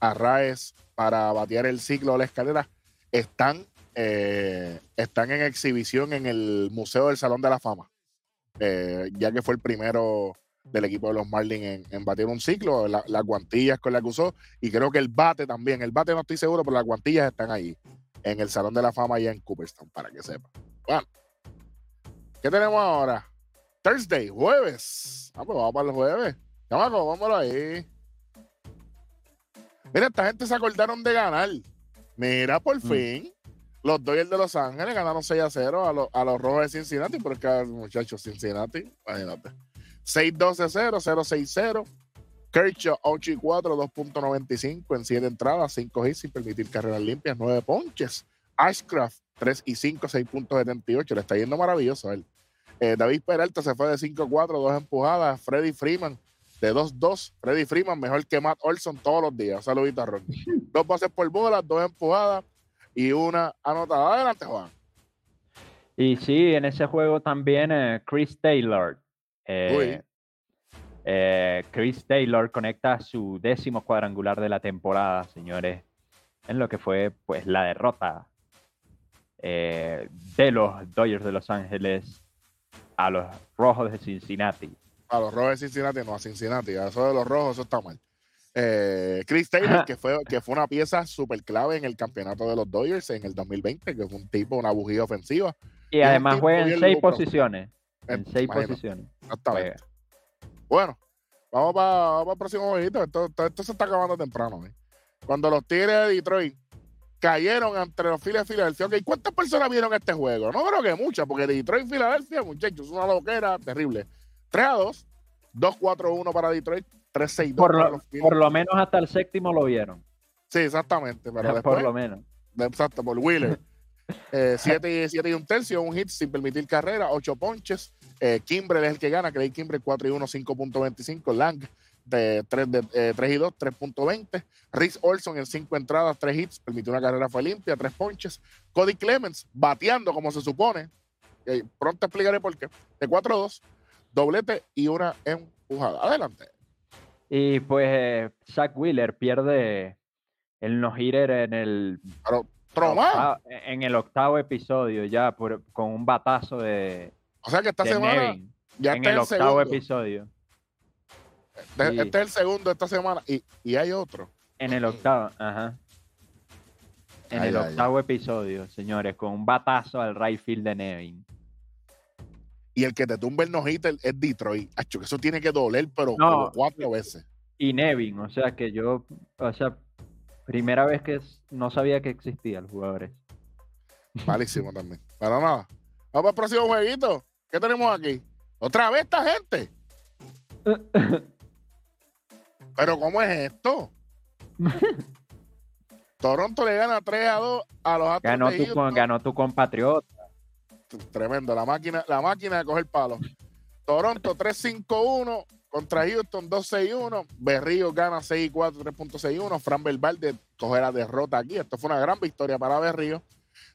Arraes para batear el ciclo de la escalera están, eh, están en exhibición en el Museo del Salón de la Fama, ya que fue el primero del equipo de los Marlins en, batir un ciclo, las guantillas con las que usó, y creo que el bate también, el bate no estoy seguro, pero las guantillas están ahí, en el Salón de la Fama allá en Cooperstown, para que sepan. Bueno, ¿qué tenemos ahora? Thursday, jueves. Ah, pues vamos para el jueves. Chamaco, vámonos ahí. Mira, esta gente se acordaron de ganar. Mira, por mm. fin. Los Dodgers de Los Ángeles ganaron 6 a 0 a, los, a los Rojos de Cincinnati, porque muchachos, Cincinnati, imagínate. 6-12-0, 0-6-0. Kershaw 8 y 4, 2.95 en 7 entradas, 5 hits sin permitir carreras limpias, 9 ponches. Ashcraft 3 y 5, 6.78. Le está yendo maravilloso a él. Eh, David Peralta se fue de 5-4, 2 empujadas. Freddy Freeman de 2-2. Freddy Freeman mejor que Matt Olson todos los días. Saludito a Ronnie. dos pases por bola, dos empujadas y una anotada. Adelante, Juan. Y sí, en ese juego también eh, Chris Taylor eh, eh, Chris Taylor conecta su décimo cuadrangular de la temporada, señores, en lo que fue pues la derrota eh, de los Dodgers de Los Ángeles a los Rojos de Cincinnati. A los Rojos de Cincinnati, no a Cincinnati, a eso de los Rojos, eso está mal. Chris Taylor, que fue, que fue una pieza súper clave en el campeonato de los Dodgers en el 2020, que fue un tipo, una bujía ofensiva. Y, además juega en seis posiciones. En seis posiciones. Exactamente. Bueno, vamos para el próximo jueguito. Esto, esto, se está acabando temprano. ¿eh? Cuando los Tigres de Detroit cayeron entre los Phillies de Filadelfia. Okay, ¿Cuántas personas vieron este juego? No creo que muchas, porque Detroit y Filadelfia, muchachos, es una loquera terrible. 3 a 2, 2-4-1 para Detroit, 3-6-2 por, los Por lo menos hasta el séptimo lo vieron. Sí, exactamente. Pero después, por lo menos. exacto, por Wheeler. 7 eh, y un tercio, un hit sin permitir carrera, 8 ponches. Eh, Kimbrel es el que gana, Craig Kimbrel 4 y 1, 5.25. Lang de 3, de, eh, y 2, 3.20. Rhys Olson en 5 entradas, 3 hits, permitió una carrera, fue limpia, 3 ponches. Cody Clemens bateando como se supone. Eh, pronto explicaré por qué. De 4 a 2, doblete y una empujada. Adelante. Y pues Zach Wheeler pierde el no-hitter en el. En el octavo episodio, ya por, con un batazo de. O sea que esta semana. ya en el, octavo episodio. Este, este, es el segundo esta semana. Y, y, hay otro. En el octavo, ajá. En el octavo episodio, señores, con un batazo al right field de Nevin. Y el que te tumba el no es Detroit. Acho, que eso tiene que doler, pero cuatro veces. Y Nevin, o sea que yo, o sea, Primera vez que no sabía que existían los jugadores. Malísimo también. Para nada. Vamos al próximo jueguito. ¿Qué tenemos aquí? ¿Otra vez esta gente? Pero ¿cómo es esto? Toronto le gana 3 a 2 a los Astros ganó, tu, ganó tu compatriota. Tremendo, la máquina, la máquina de coger palos. Toronto 3-5-1 contra Houston 2-6-1. Berrío gana 6-4, 3.61. Fran Belvalde coge la derrota aquí. Esto fue una gran victoria para Berrío.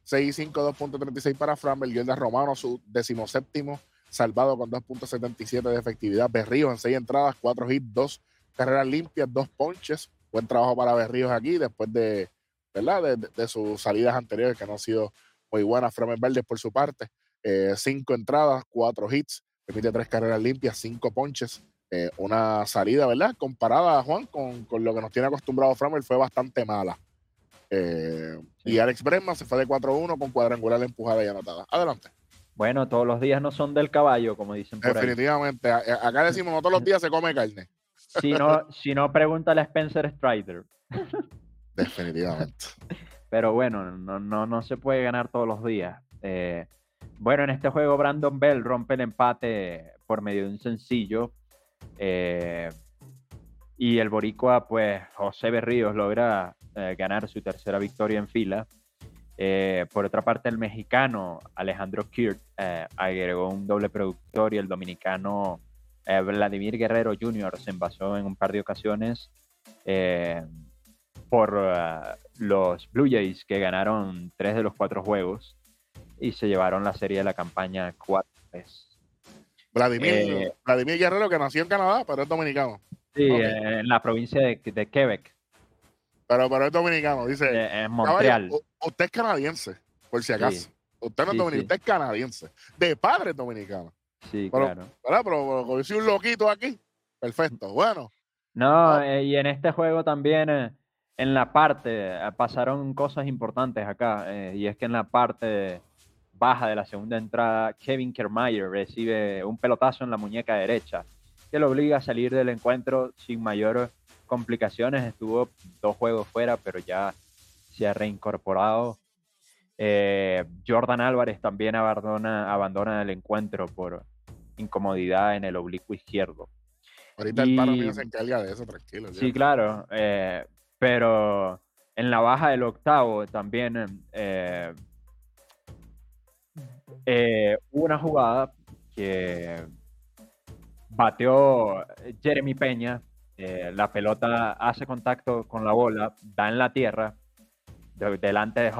6-5, 2.36 para Fran. Belguilda Romano, su decimoséptimo, salvado con 2.77 de efectividad. Berrío en 6 entradas, 4 hits, 2 carreras limpias, 2 ponches. Buen trabajo para Berríos aquí después de, ¿verdad? De, sus salidas anteriores que no han sido muy buenas. Fran Belvalde por su parte. 5 eh, entradas, 4 hits, permite 3 carreras limpias, 5 ponches. Eh, una salida, ¿verdad? Comparada, Juan, con, con lo que nos tiene acostumbrado Framer, fue bastante mala. Eh, y Alex Bregman se fue de 4-1 con cuadrangular empujada y anotada. Adelante. Bueno, todos los días no son del caballo, como dicen por Definitivamente. Acá decimos, no todos los días se come carne. Si no, si no pregúntale a Spencer Strider. Definitivamente. Pero bueno, no, no, no se puede ganar todos los días. Eh, bueno, en este juego Brandon Bell rompe el empate por medio de un sencillo. eh, y el boricua, pues José Berríos logra eh, ganar su tercera victoria en fila. Eh, por otra parte, el mexicano Alejandro Kirt eh, agregó un doble productor y el dominicano eh, Vladimir Guerrero Jr. se envasó en un par de ocasiones eh, por eh, los Blue Jays que ganaron tres de los cuatro juegos y se llevaron la serie de la campaña 4-3. Vladimir, Eh, Vladimir Guerrero, que nació en Canadá, pero es dominicano. Sí, eh, en la provincia de, de Quebec, Pero, pero es dominicano, dice. eh, en "Caballo, Montreal. usted es canadiense, por si acaso. Usted no es Sí, dominicano, sí. usted es canadiense. De padre dominicano. Sí, pero- claro. ¿Verdad? Pero, pero soy un loquito aquí. Perfecto. Bueno, No, Ah. eh, y en este juego también, eh, en la parte, eh, pasaron cosas importantes acá, eh, y es que en la parte baja de la segunda entrada, Kevin Kiermaier recibe un pelotazo en la muñeca derecha, que lo obliga a salir del encuentro sin mayores complicaciones. Estuvo dos juegos fuera, pero ya se ha reincorporado. Eh, Jordan Álvarez también abandona, abandona el encuentro por incomodidad en el oblicuo izquierdo. ahorita el paro Y- se encarga de eso, tranquilo. Sí, claro, eh, pero en la baja del octavo también eh, eh, hubo una jugada que bateó Jeremy Peña, eh, la pelota hace contacto con la bola, da en la tierra, de- delante de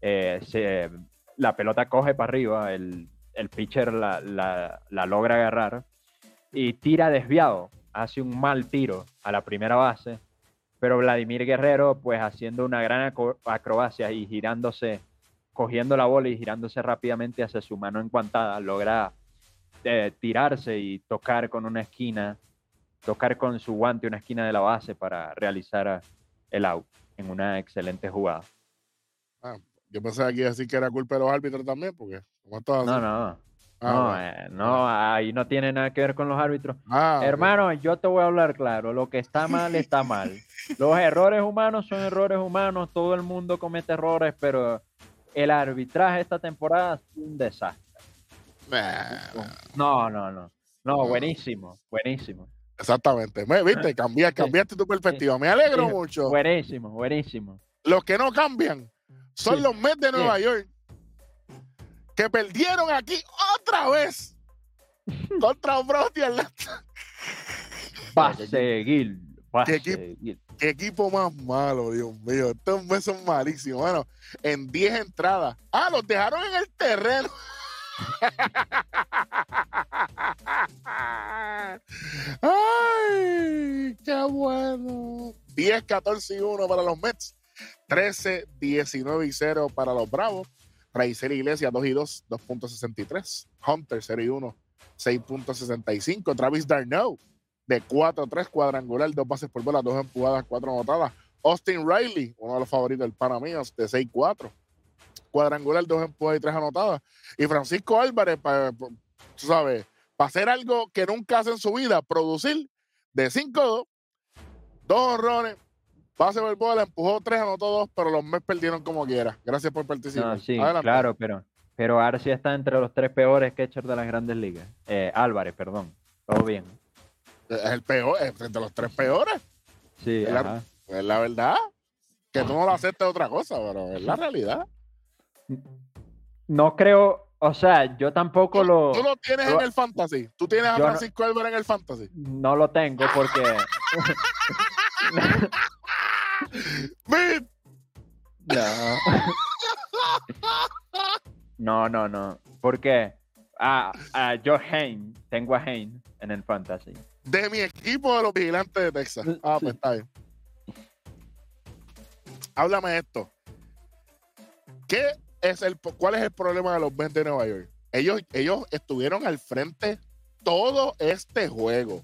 eh, se- la pelota coge para arriba, el, el pitcher la- la logra agarrar y tira desviado, hace un mal tiro a la primera base, pero Vladimir Guerrero, pues haciendo una gran acrobacia y girándose, cogiendo la bola y girándose rápidamente hacia su mano encuantada, logra eh, tirarse y tocar con una esquina, tocar con su guante una esquina de la base para realizar el out en una excelente jugada. Yo pensaba que iba a decir que era culpa de los árbitros también, porque así. No, no, Ah, no, bueno. eh, no, ahí no tiene nada que ver con los árbitros. Ah. Hermano, yo te voy a hablar claro, lo que está mal está mal. Los errores humanos son errores humanos, todo el mundo comete errores, pero el arbitraje esta temporada es un desastre. No, no, no. No, buenísimo, buenísimo. exactamente. Me, ¿Viste? Cambiaste, cambiaste tu perspectiva. Me alegro Sí, mucho. Buenísimo, buenísimo. Los que no cambian son Sí. los Mets de Nueva York que perdieron aquí otra vez contra Brody Atlanta. Va a qué- seguir, va a qué equipo- seguir. Qué equipo más malo, Dios mío. Estos Mets son malísimos. Bueno, en 10 entradas. Ah, los dejaron en el terreno. Ay, qué bueno. 10, 14 y 1 para los Mets. 13, 19 y 0 para los Bravos. Raizel Iglesias 2 y 2, 2.63. Hunter 0 y 1, 6.65. Travis Darno de 4-3 cuadrangular, dos bases por bola, dos empujadas, cuatro anotadas. Austin Riley, uno de los favoritos del pana mío, de 6-4. Cuadrangular, dos empujadas y tres anotadas. Y Francisco Álvarez, para, tú sabes, para hacer algo que nunca hace en su vida, producir de 5-2, dos honrones, base por bola, empujó tres, anotó dos, pero los Mets perdieron como quiera. Gracias por participar. No, sí, Adelante. claro, pero, pero Arce está entre los tres peores catchers de las grandes ligas. Eh, Álvarez, perdón. Todo bien. Es el peor, es de los tres peores. Sí, ar- ajá. Es la verdad. Que tú no lo aceptes otra cosa, pero es la realidad. No creo, o sea, yo tampoco lo, Tú lo tienes lo- en el fantasy. Tú tienes a no- Francisco Álvarez en el fantasy. no lo tengo porque ¡Mit! no. No, no, no. Porque a, a yo Hain, tengo a Hain en el fantasy. De mi equipo de los vigilantes de Texas. Ah, pues está bien. Háblame de esto. ¿Qué es el, ¿Cuál es el problema de los Mets de Nueva York? Ellos, ellos estuvieron al frente todo este juego.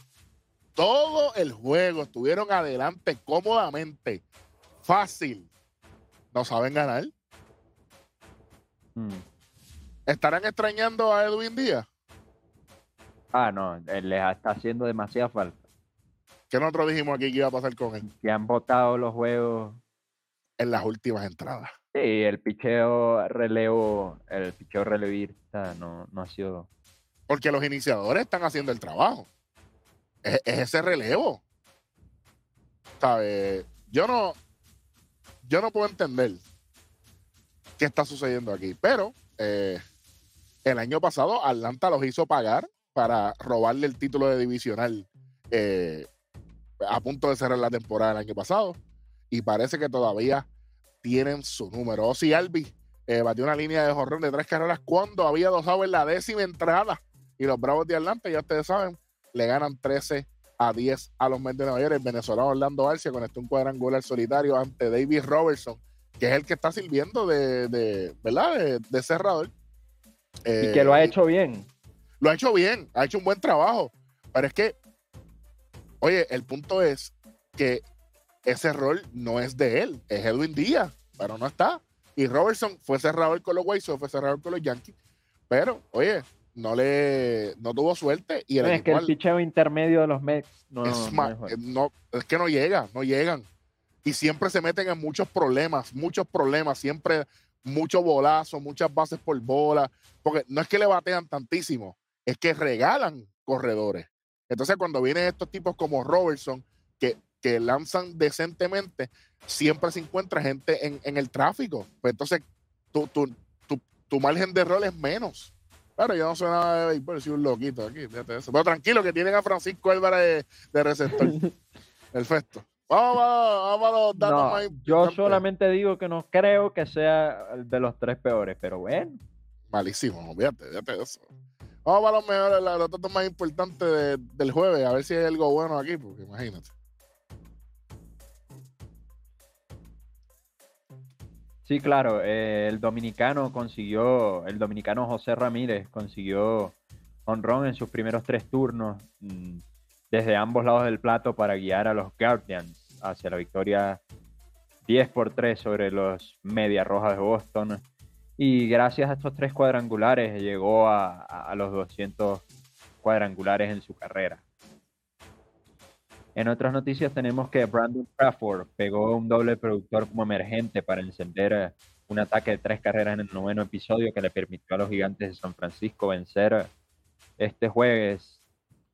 Todo el juego. Estuvieron adelante cómodamente. Fácil. No saben ganar. Mm. ¿Estarán extrañando a Edwin Díaz? Ah, no, eh, les está haciendo demasiada falta. ¿Qué nosotros dijimos aquí que iba a pasar con él Que han votado los juegos. en las últimas entradas? Sí, el picheo relevo, el picheo relevista no, no ha sido Porque los iniciadores están haciendo el trabajo. Es, es ese relevo. ¿Sabes? Yo no, yo no puedo entender qué está sucediendo aquí. Pero eh, el año pasado Atlanta los hizo pagar para robarle el título de divisional eh, a punto de cerrar la temporada el año pasado. Y parece que todavía tienen su número. Ozzy Albi eh, batió una línea de jorrón de tres carreras cuando había dosado en la décima entrada. Y los Bravos de Atlanta, ya ustedes saben, le ganan 13 a 10 a los Mets de Nueva York. El venezolano Orlando Arcia conectó un cuadrangular solitario ante David Robertson, que es el que está sirviendo de, de ¿verdad? De, cerrador. y que lo ha eh, hecho bien. Lo ha hecho bien, ha hecho un buen trabajo. Pero es que, oye, el punto es que ese rol no es de él, es Edwin Díaz, pero no está. Y Robertson fue cerrador con los White fue cerrador con los Yankees. Pero, oye, no le no tuvo suerte y el es que el picheo intermedio de los Mets no es, no, es que no llega, no llegan. Y siempre se meten en muchos problemas, muchos problemas, siempre mucho bolazo, muchas bases por bola, porque no es que le batean tantísimo, es que regalan corredores. Entonces, cuando vienen estos tipos como Robertson, que, que lanzan decentemente, siempre se encuentra gente en, en el tráfico. Pues entonces, tu, tu, tu, tu margen de rol es menos. Claro, yo no soy nada de béisbol, soy un loquito aquí, fíjate eso. Pero tranquilo, que tienen a Francisco Álvarez de, receptor. Perfecto. Vamos, vamos, a los datos más Yo solamente digo que no creo que sea el de los tres peores, pero bueno. Malísimo, fíjate, fíjate eso. Vamos a los mejores, los datos más importantes del jueves, a ver si hay algo bueno aquí, porque imagínate. Sí, claro, eh, el dominicano consiguió, el dominicano José Ramírez consiguió honrón en sus primeros tres turnos mm, desde ambos lados del plato para guiar a los Guardians hacia la victoria 10 por 3 sobre los Media Rojas de Boston. Y gracias a estos tres cuadrangulares llegó a, los 200 cuadrangulares en su carrera. En otras noticias tenemos que Brandon Crawford pegó un doble productor como emergente para encender eh, un ataque de tres carreras en el noveno episodio que le permitió a los gigantes de San Francisco vencer este jueves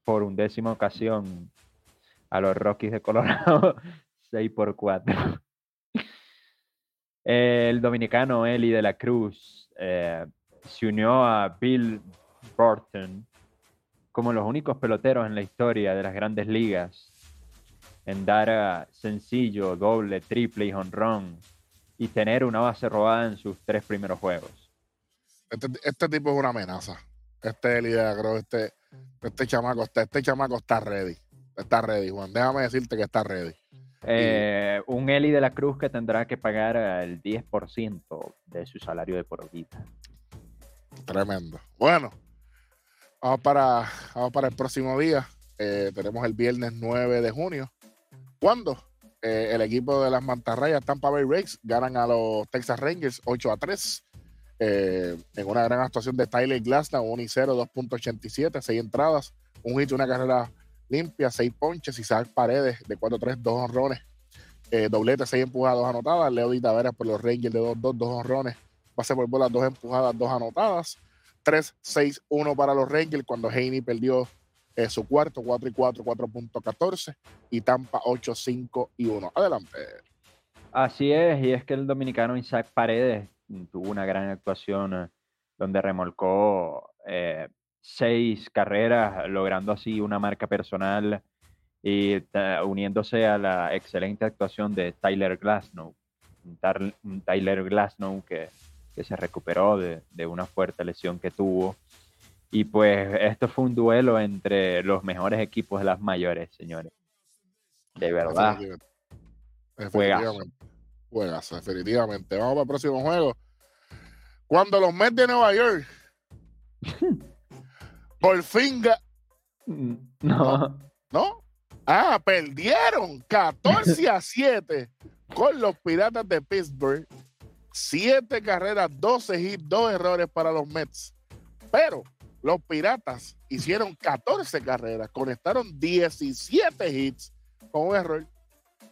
por undécima ocasión a los Rockies de Colorado 6 por 4. El dominicano Eli de la Cruz eh, se unió a Bill Burton como los únicos peloteros en la historia de las grandes ligas en dar sencillo, doble, triple y honrón y tener una base robada en sus tres primeros juegos. Este, este tipo es una amenaza. Este es el idea, creo este, este chamaco, este, este chamaco está ready. Está ready, Juan. Déjame decirte que está ready. Eh, un Eli de la Cruz que tendrá que pagar el 10% de su salario de por vida. Tremendo. Bueno, vamos para, vamos para el próximo día. Eh, tenemos el viernes 9 de junio. Cuando eh, el equipo de las Mantarrayas Tampa Bay Rays ganan a los Texas Rangers 8 a 3 eh, en una gran actuación de Tyler Glasnow 1 y 0, 2.87, 6 entradas, un hit, una carrera limpia, 6 ponches, Isaac Paredes de 4-3, 2 honrones, eh, doblete, 6 empujadas, 2 anotadas, Leo Di por los Rangers de 2-2, 2 honrones, base por bola, 2 empujadas, 2 anotadas, 3-6-1 para los Rangers cuando Haney perdió eh, su cuarto, 4 y 4, 4.14. Y Tampa 8, 5 y 1. Adelante. Así es, y es que el dominicano Isaac Paredes tuvo una gran actuación eh, donde remolcó eh, seis carreras, logrando así una marca personal y uniéndose a la excelente actuación de Tyler Glasnow. Tyler Glasnow que, que se recuperó de, de, una fuerte lesión que tuvo y pues esto fue un duelo entre los mejores equipos de las mayores, señores. De verdad. Definitivamente. Juegas, definitivamente. Vamos para el próximo juego. Cuando los Mets de Nueva York por fin no. ¿No? Ah, perdieron 14 a 7 con los Piratas de Pittsburgh. Siete carreras, 12 hits, dos errores para los Mets. Pero los Piratas hicieron 14 carreras, conectaron 17 hits con un error.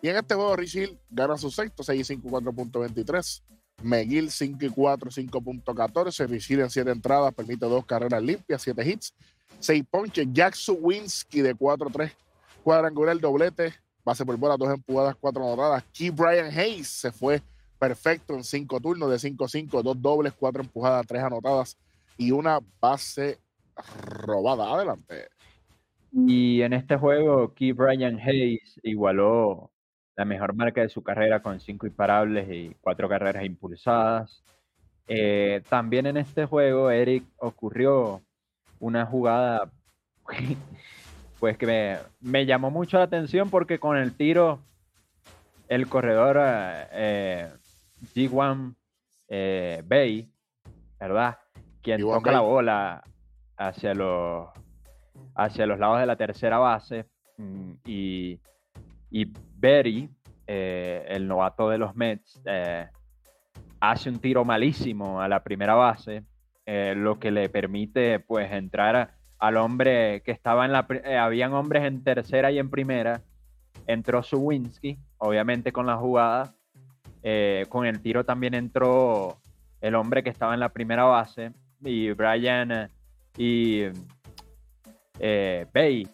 Y en este juego, Rich gana su sexto, 6 y 5, 4.23. McGill 5 y 4, 5.14. Rich en 7 entradas permite dos carreras limpias, 7 hits. 6 ponches. Jack Suwinski de 4-3, cuadrangular, doblete, base por bola, dos empujadas, cuatro anotadas. Key Brian Hayes se fue perfecto en cinco turnos de 5-5, dos dobles, cuatro empujadas, tres anotadas y una base robada. Adelante. Y en este juego, Key Brian Hayes igualó la mejor marca de su carrera con cinco imparables y cuatro carreras impulsadas. Eh, también en este juego, Eric, ocurrió una jugada pues que me, me, llamó mucho la atención porque con el tiro, el corredor eh, G1 eh, Bay, ¿verdad? Quien toca la bola hacia los, hacia los lados de la tercera base mm, y, y Berry, eh, el novato de los Mets, eh, hace un tiro malísimo a la primera base, eh, lo que le permite pues entrar al hombre que estaba en la... habían hombres en tercera y en primera, entró Suwinski, obviamente con la jugada, con el tiro también entró el hombre que estaba en la primera base y Brian y Bay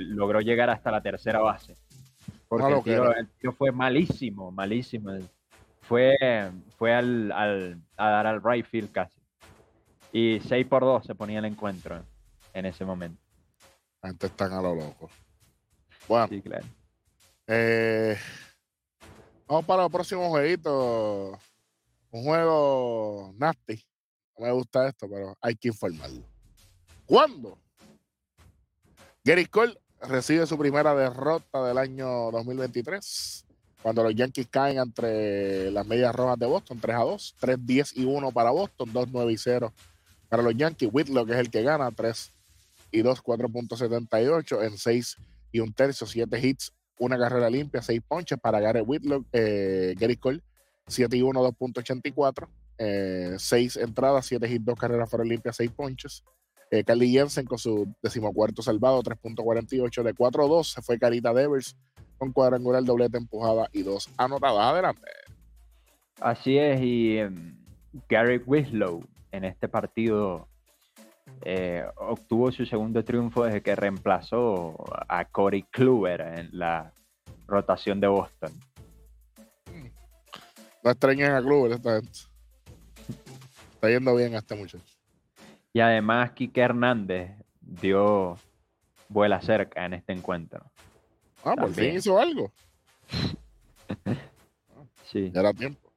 logró llegar hasta la tercera base. Porque el tiro, fue malísimo, malísimo. Fue, fue al, al, a dar al right field casi. Y 6 por 2 se ponía el encuentro en ese momento. Antes están a lo loco. Bueno. Sí, claro. Eh, vamos para el próximo jueguito. Un juego nasty. No me gusta esto, pero hay que informarlo. ¿Cuándo? Gary Cole recibe su primera derrota del año 2023 cuando los Yankees caen entre las medias rojas de Boston 3 a 2, 3 10 y 1 para Boston, 2 9 y 0 para los Yankees. Whitlock es el que gana 3 y 2, 4.78 en 6 y un tercio, 7 hits, una carrera limpia, 6 ponches para Gary Whitlock, eh, Gary Cole, 7 y 1, 2.84, eh, 6 entradas, 7 hits, 2 carreras fueron limpias, 6 ponches. Eh, Carly Jensen con su decimocuarto salvado, 3.48 de 4-2. Se fue Carita Devers con cuadrangular, doblete empujada y dos anotadas. Adelante. Así es, y em, Gary Wislow en este partido eh, obtuvo su segundo triunfo desde que reemplazó a Corey Kluber en la rotación de Boston. No extrañen a Kluber esta gente. Está yendo bien a este muchacho. Y además Kike Hernández dio vuela cerca en este encuentro. Ah, por fin hizo algo. sí. Ya era tiempo.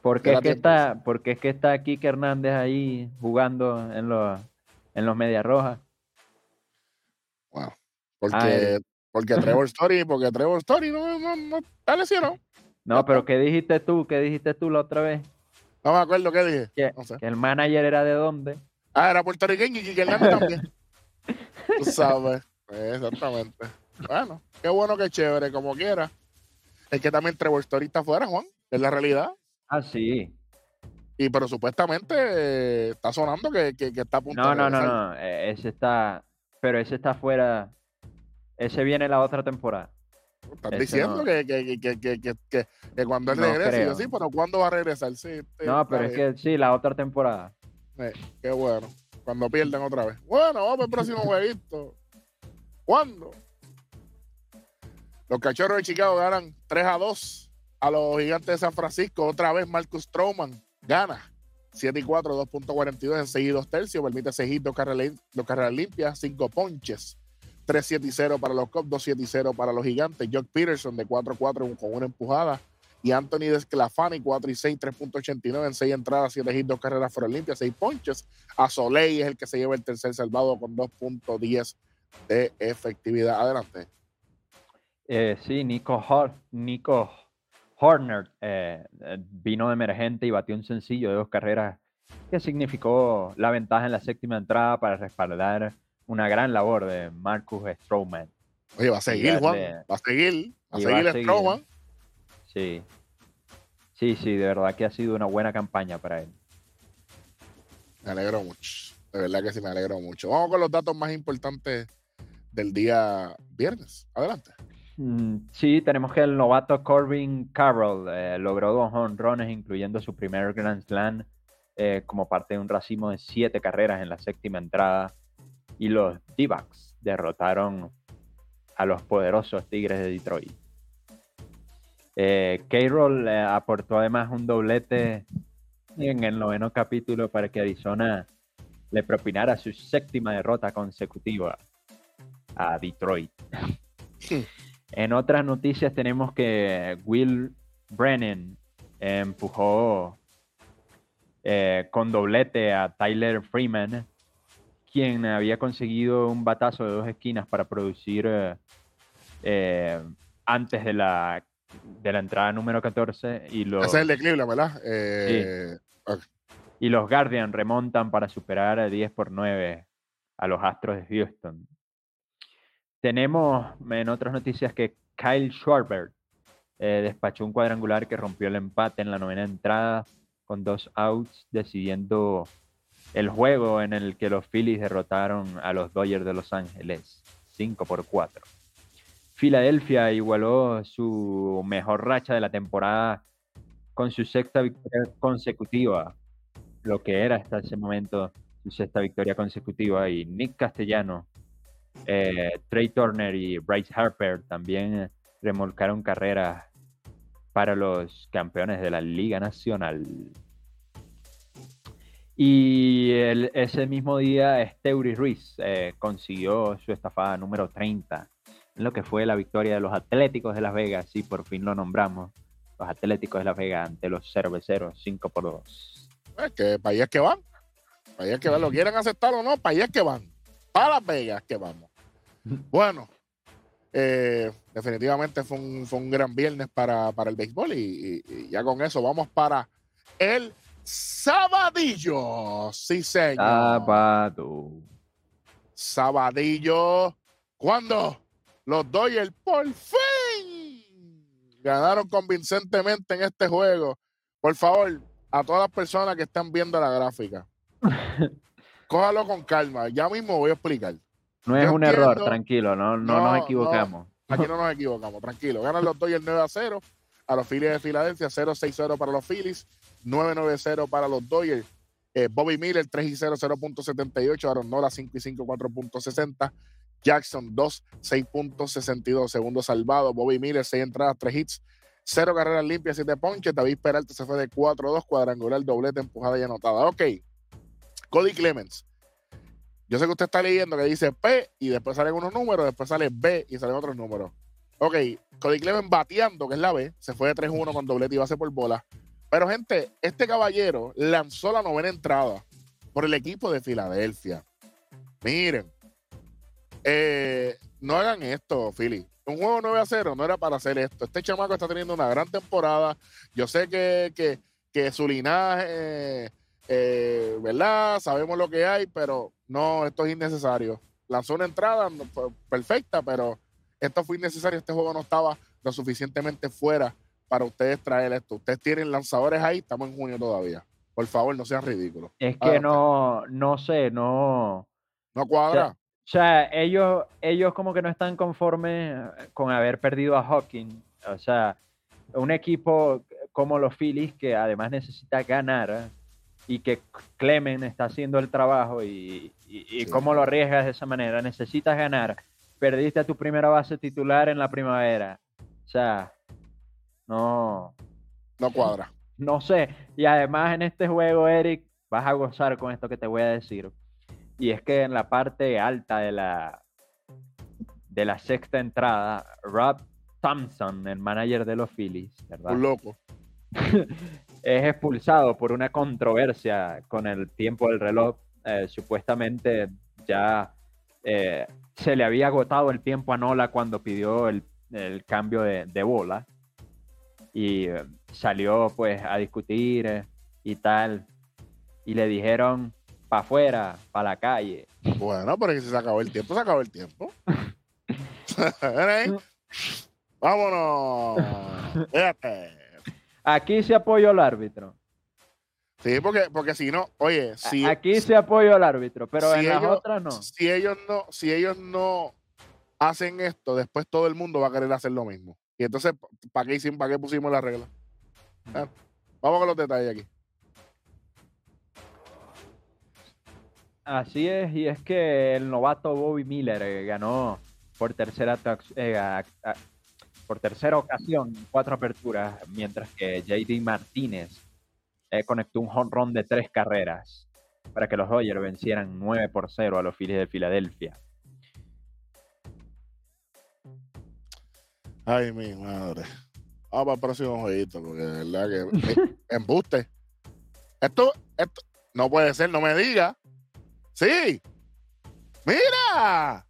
Porque es, que está, porque es que está Kike Hernández ahí jugando en los, en los Medias Rojas. Wow. Porque, porque Trevor Story, porque Trevor Story no, no, no está lesionado. No, pero ¿qué dijiste tú? ¿Qué dijiste tú la otra vez? No me acuerdo qué dije. Que, que el manager era de dónde. Ah, era puertorriqueño y Quique Hernández también. Tú sabes. Exactamente. Bueno, qué bueno, qué chévere, como quiera. Es que también Trevor Story está afuera, Juan. Es la realidad. Ah, sí. Y pero supuestamente eh, está sonando que, que, está a punto no, No, no, no. Eh, ese está. Pero ese está afuera. Ese viene la otra temporada. Estás diciendo que, que, cuando él regrese, sí, pero ¿cuándo va a regresar? Sí, no, pero es que sí, la otra temporada. Eh, qué bueno. Cuando pierden otra vez. Bueno, vamos al próximo jueguito. ¿Cuándo? Los cachorros de Chicago ganan 3 a 2 a los gigantes de San Francisco. Otra vez Marcus Stroman gana 7 y 4, 2.42 en 6 y 2 tercios. Permite 6 hits, 2 carreras, limpias, 5 ponches. 3 7 y 0 para los Cubs, 2 7 y 0 para los gigantes. Jock Peterson de 4 4 con una empujada y Anthony Desclafani, 4 y 6, 3.89 en 6 entradas, 7 hits, 2 carreras fueron limpias, 6 ponches. A Soleil es el que se lleva el tercer salvado con 2.10 de efectividad. Adelante. Eh, sí, Nico, Nico Horner eh, vino de emergente y batió un sencillo de dos carreras que significó la ventaja en la séptima entrada para respaldar una gran labor de Marcus Stroman. Oye, va a seguir, Juan. Va a seguir. Va a seguir Stroman. Sí. Sí, sí, de verdad que ha sido una buena campaña para él. Me alegro mucho. De verdad que sí, me alegro mucho. Vamos con los datos más importantes del día viernes. Adelante. Mm, sí, tenemos que el novato Corbin Carroll eh, logró dos honrones, incluyendo su primer Grand Slam, eh, como parte de un racimo de siete carreras en la séptima entrada. Y los D-backs derrotaron a los poderosos Tigres de Detroit. Eh, K-Roll eh, aportó además un doblete en el noveno capítulo para que Arizona le propinara su séptima derrota consecutiva a Detroit. en otras noticias tenemos que Will Brennan empujó eh, con doblete a Tyler Freeman, quien había conseguido un batazo de dos esquinas para producir eh, antes de la de la entrada número 14 y los... Ese es el de Cleveland, ¿verdad? Eh, y los Guardians remontan para superar a 10 por 9 a los Astros de Houston. Tenemos en otras noticias que Kyle Schwarber eh, despachó un cuadrangular que rompió el empate en la novena entrada con dos outs, decidiendo el juego en el que los Phillies derrotaron a los Dodgers de Los Ángeles 5 por 4. Filadelfia igualó su mejor racha de la temporada con su sexta victoria consecutiva, lo que era hasta ese momento su sexta victoria consecutiva. Y Nick Castellano, eh, Trey Turner y Bryce Harper también remolcaron carreras para los campeones de la Liga Nacional. Y ese mismo día, Steuri Ruiz eh, consiguió su estafada número 30 lo que fue la victoria de los Atléticos de Las Vegas, y por fin lo nombramos, los Atléticos de Las Vegas ante los cerveceros 5 por 2. Es que para allá es que van, para allá es que van, lo quieren aceptar o no, para allá es que van, para Las Vegas que vamos. Bueno, eh, definitivamente fue un, gran viernes para, el béisbol y, ya con eso vamos para el sabadillo. Sí, señor. Sábado. Sabadillo. ¿Cuándo? Los Dodgers por fin ganaron convincentemente en este juego. Por favor, a todas las personas que están viendo la gráfica, cójalo con calma. Ya mismo voy a explicar. No es un error, tranquilo, no, no, nos equivocamos. aquí no nos equivocamos, tranquilo. Ganan los Dodgers 9 a 0 a los Phillies de Filadelfia, 0-6-0 para los Phillies, 9-9-0 para los Dodgers. Eh, Bobby Miller 3 y 0, 0.78. Aaron Nola 5 y 5, 4.60. Jackson 2, 6.62 segundos salvados. Bobby Miller, 6 entradas, 3 hits, 0 carreras limpias, 7 ponches. David Peralta se fue de 4-2, cuadrangular, doblete, empujada y anotada. Ok. Cody Clemens. Yo sé que usted está leyendo que dice P y después salen unos números, después sale B y salen otros números. Ok, Cody Clemens bateando, que es la B, se fue de 3-1 con doblete y base por bola. Pero, gente, este caballero lanzó la novena entrada por el equipo de Filadelfia. Miren, eh, no hagan esto, Philly. Un juego 9 a 0 no era para hacer esto. Este chamaco está teniendo una gran temporada. Yo sé que, que, su linaje, eh, ¿verdad? Sabemos lo que hay, pero no, esto es innecesario. Lanzó una entrada perfecta, pero esto fue innecesario. Este juego no estaba lo suficientemente fuera para ustedes traer esto. Ustedes tienen lanzadores ahí, estamos en junio todavía. Por favor, no sean ridículos. Es que no, no sé, no. No cuadra. O sea, ellos, ellos como que no están conformes con haber perdido a Hawking. O sea, un equipo como los Phillies que además necesita ganar y que Clemen está haciendo el trabajo y, y, cómo lo arriesgas de esa manera. Necesitas ganar. Perdiste a tu primera base titular en la primavera. O sea, no. No cuadra. No sé. Y además en este juego, Eric, vas a gozar con esto que te voy a decir. Y es que en la parte alta de la, de la sexta entrada, Rob Thompson, el manager de los Phillies, ¿verdad? Un loco. es expulsado por una controversia con el tiempo del reloj. Eh, supuestamente ya eh, se le había agotado el tiempo a Nola cuando pidió el, cambio de, bola. Y eh, salió pues a discutir y tal. Y le dijeron, para afuera, para la calle. Bueno, pero si se acabó el tiempo, se acabó el tiempo. Vámonos. Aquí se apoyó al árbitro. Sí, porque, porque si no, oye, si aquí se apoyó al árbitro, pero en las otras no. Si ellos no, si ellos no hacen esto, después todo el mundo va a querer hacer lo mismo. Y entonces, ¿para qué, hicimos, para qué pusimos la regla? Ah, vamos con los detalles aquí. Así es, y es que el novato Bobby Miller eh, ganó por tercera, eh, a- a- por tercera ocasión cuatro aperturas, mientras que JD Martínez eh, conectó un home run de tres carreras para que los Dodgers vencieran 9 por 0 a los Phillies de Filadelfia. Ay, mi madre. Vamos para el próximo jueguito, porque de verdad que. embuste. Esto, esto. No puede ser, no me diga. Sí. Mira.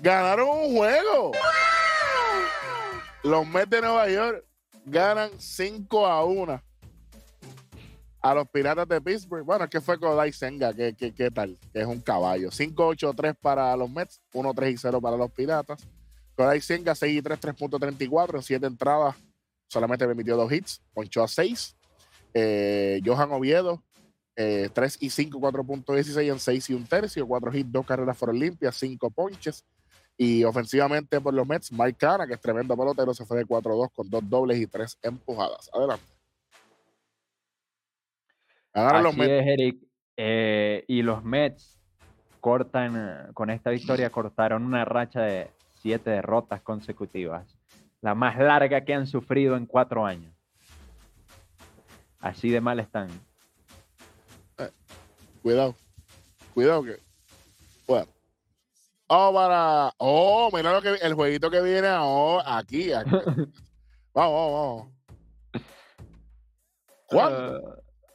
Ganaron un juego. Los Mets de Nueva York ganan 5 a 1 a los Piratas de Pittsburgh. Bueno, es que fue Kodai Senga, ¿qué, qué, qué tal? Que es un caballo. 5-8-3 para los Mets, 1-3 y 0 para los Piratas. Kodai Senga, 6 y 3, 3.34, 7 entradas, solamente permitió 2 hits, ponchó a 6. Eh, Johan Oviedo, eh, 3 y 5, 4.16 en 6 y un tercio, 4 hits, 2 carreras fueron limpias, 5 ponches. Y ofensivamente por los Mets, Mike Cana, que es tremendo pelotero, se fue de 4-2 con 2 dobles y 3 empujadas. Adelante. Ganaron los Mets. es, Eric. Eh, y los Mets cortan, eh, con esta victoria, cortaron una racha de siete derrotas consecutivas, la más larga que han sufrido en cuatro años. Así de mal están. Cuidado. Cuidado que. Bueno. Vamos para. Oh, mira lo que el jueguito que viene aquí. aquí. vamos, vamos, vamos. Eh,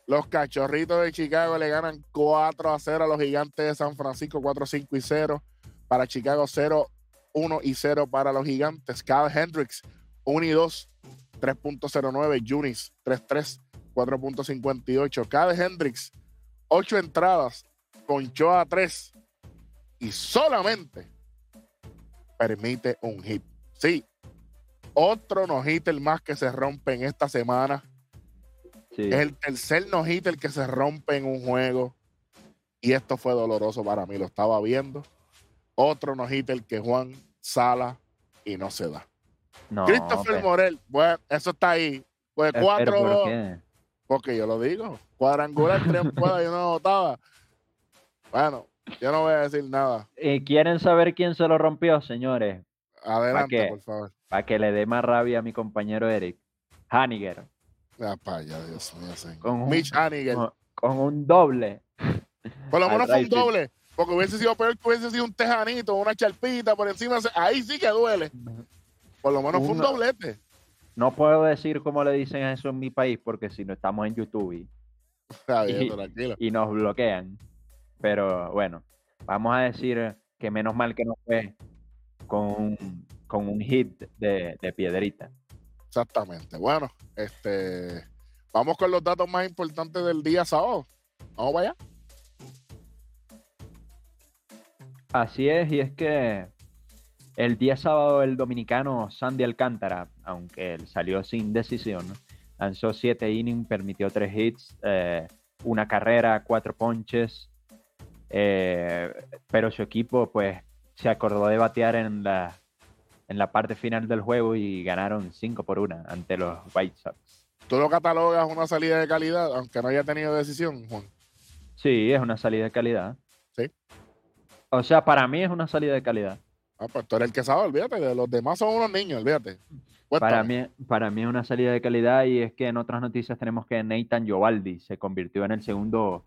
Los cachorritos de Chicago le ganan 4 a 0 a los gigantes de San Francisco, 4 5 y 0. Para Chicago 0, 1 y 0 para los gigantes. Kyle Hendricks 1 y 2, 3.09. Junis 3-3, 4.58. Kyle Hendricks 8 entradas, ponchó a 3 y solamente permite un hit. Sí, otro no-hitter más que se rompe en esta semana. sí. Es el tercer no-hitter que se rompe en un juego. Y esto fue doloroso para mí, lo estaba viendo. Otro no-hitter que Juan Sala y no se da. No, Christopher Morel, bueno, eso está ahí. Pues pero ¿por 4 qué? porque yo lo digo. Cuadrangular, tres puedas y una anotada. Bueno, yo no voy a decir nada. Eh, ¿Quieren saber quién se lo rompió, señores? Adelante, qué? por favor. Para que le dé más rabia a mi compañero Eric. Haniger, Dios mío, señor. Con un- Mitch Haniger. con, con un doble. Por lo menos fue un doble. Porque hubiese sido peor que hubiese sido un tejanito, una charpita por encima. Ahí sí que duele. Por lo menos fue un doblete. No puedo decir cómo le dicen eso en mi país porque si no estamos en YouTube y, Está bien, Y- tranquilo. y nos bloquean. Pero bueno, vamos a decir que menos mal que no fue con un, con un hit de, de piedrita. Exactamente. Bueno, este. Vamos con los datos más importantes del día sábado. Vamos para allá. Así es, y es que el día sábado el dominicano Sandy Alcántara, aunque él salió sin decisión, lanzó siete innings, permitió tres hits, eh, una carrera, cuatro ponches, eh, pero su equipo pues se acordó de batear en la, en la parte final del juego y ganaron 5 por 1 ante los White Sox. Tú lo catalogas una salida de calidad, aunque no haya tenido decisión, Juan. Sí, es una salida de calidad. Sí. O sea, para mí es una salida de calidad. Ah, pues tú eres el que sabe, olvídate. Los demás son unos niños, olvídate. Para mí, para mí es una salida de calidad y es que en otras noticias tenemos que Nathan Giovaldi se convirtió en el segundo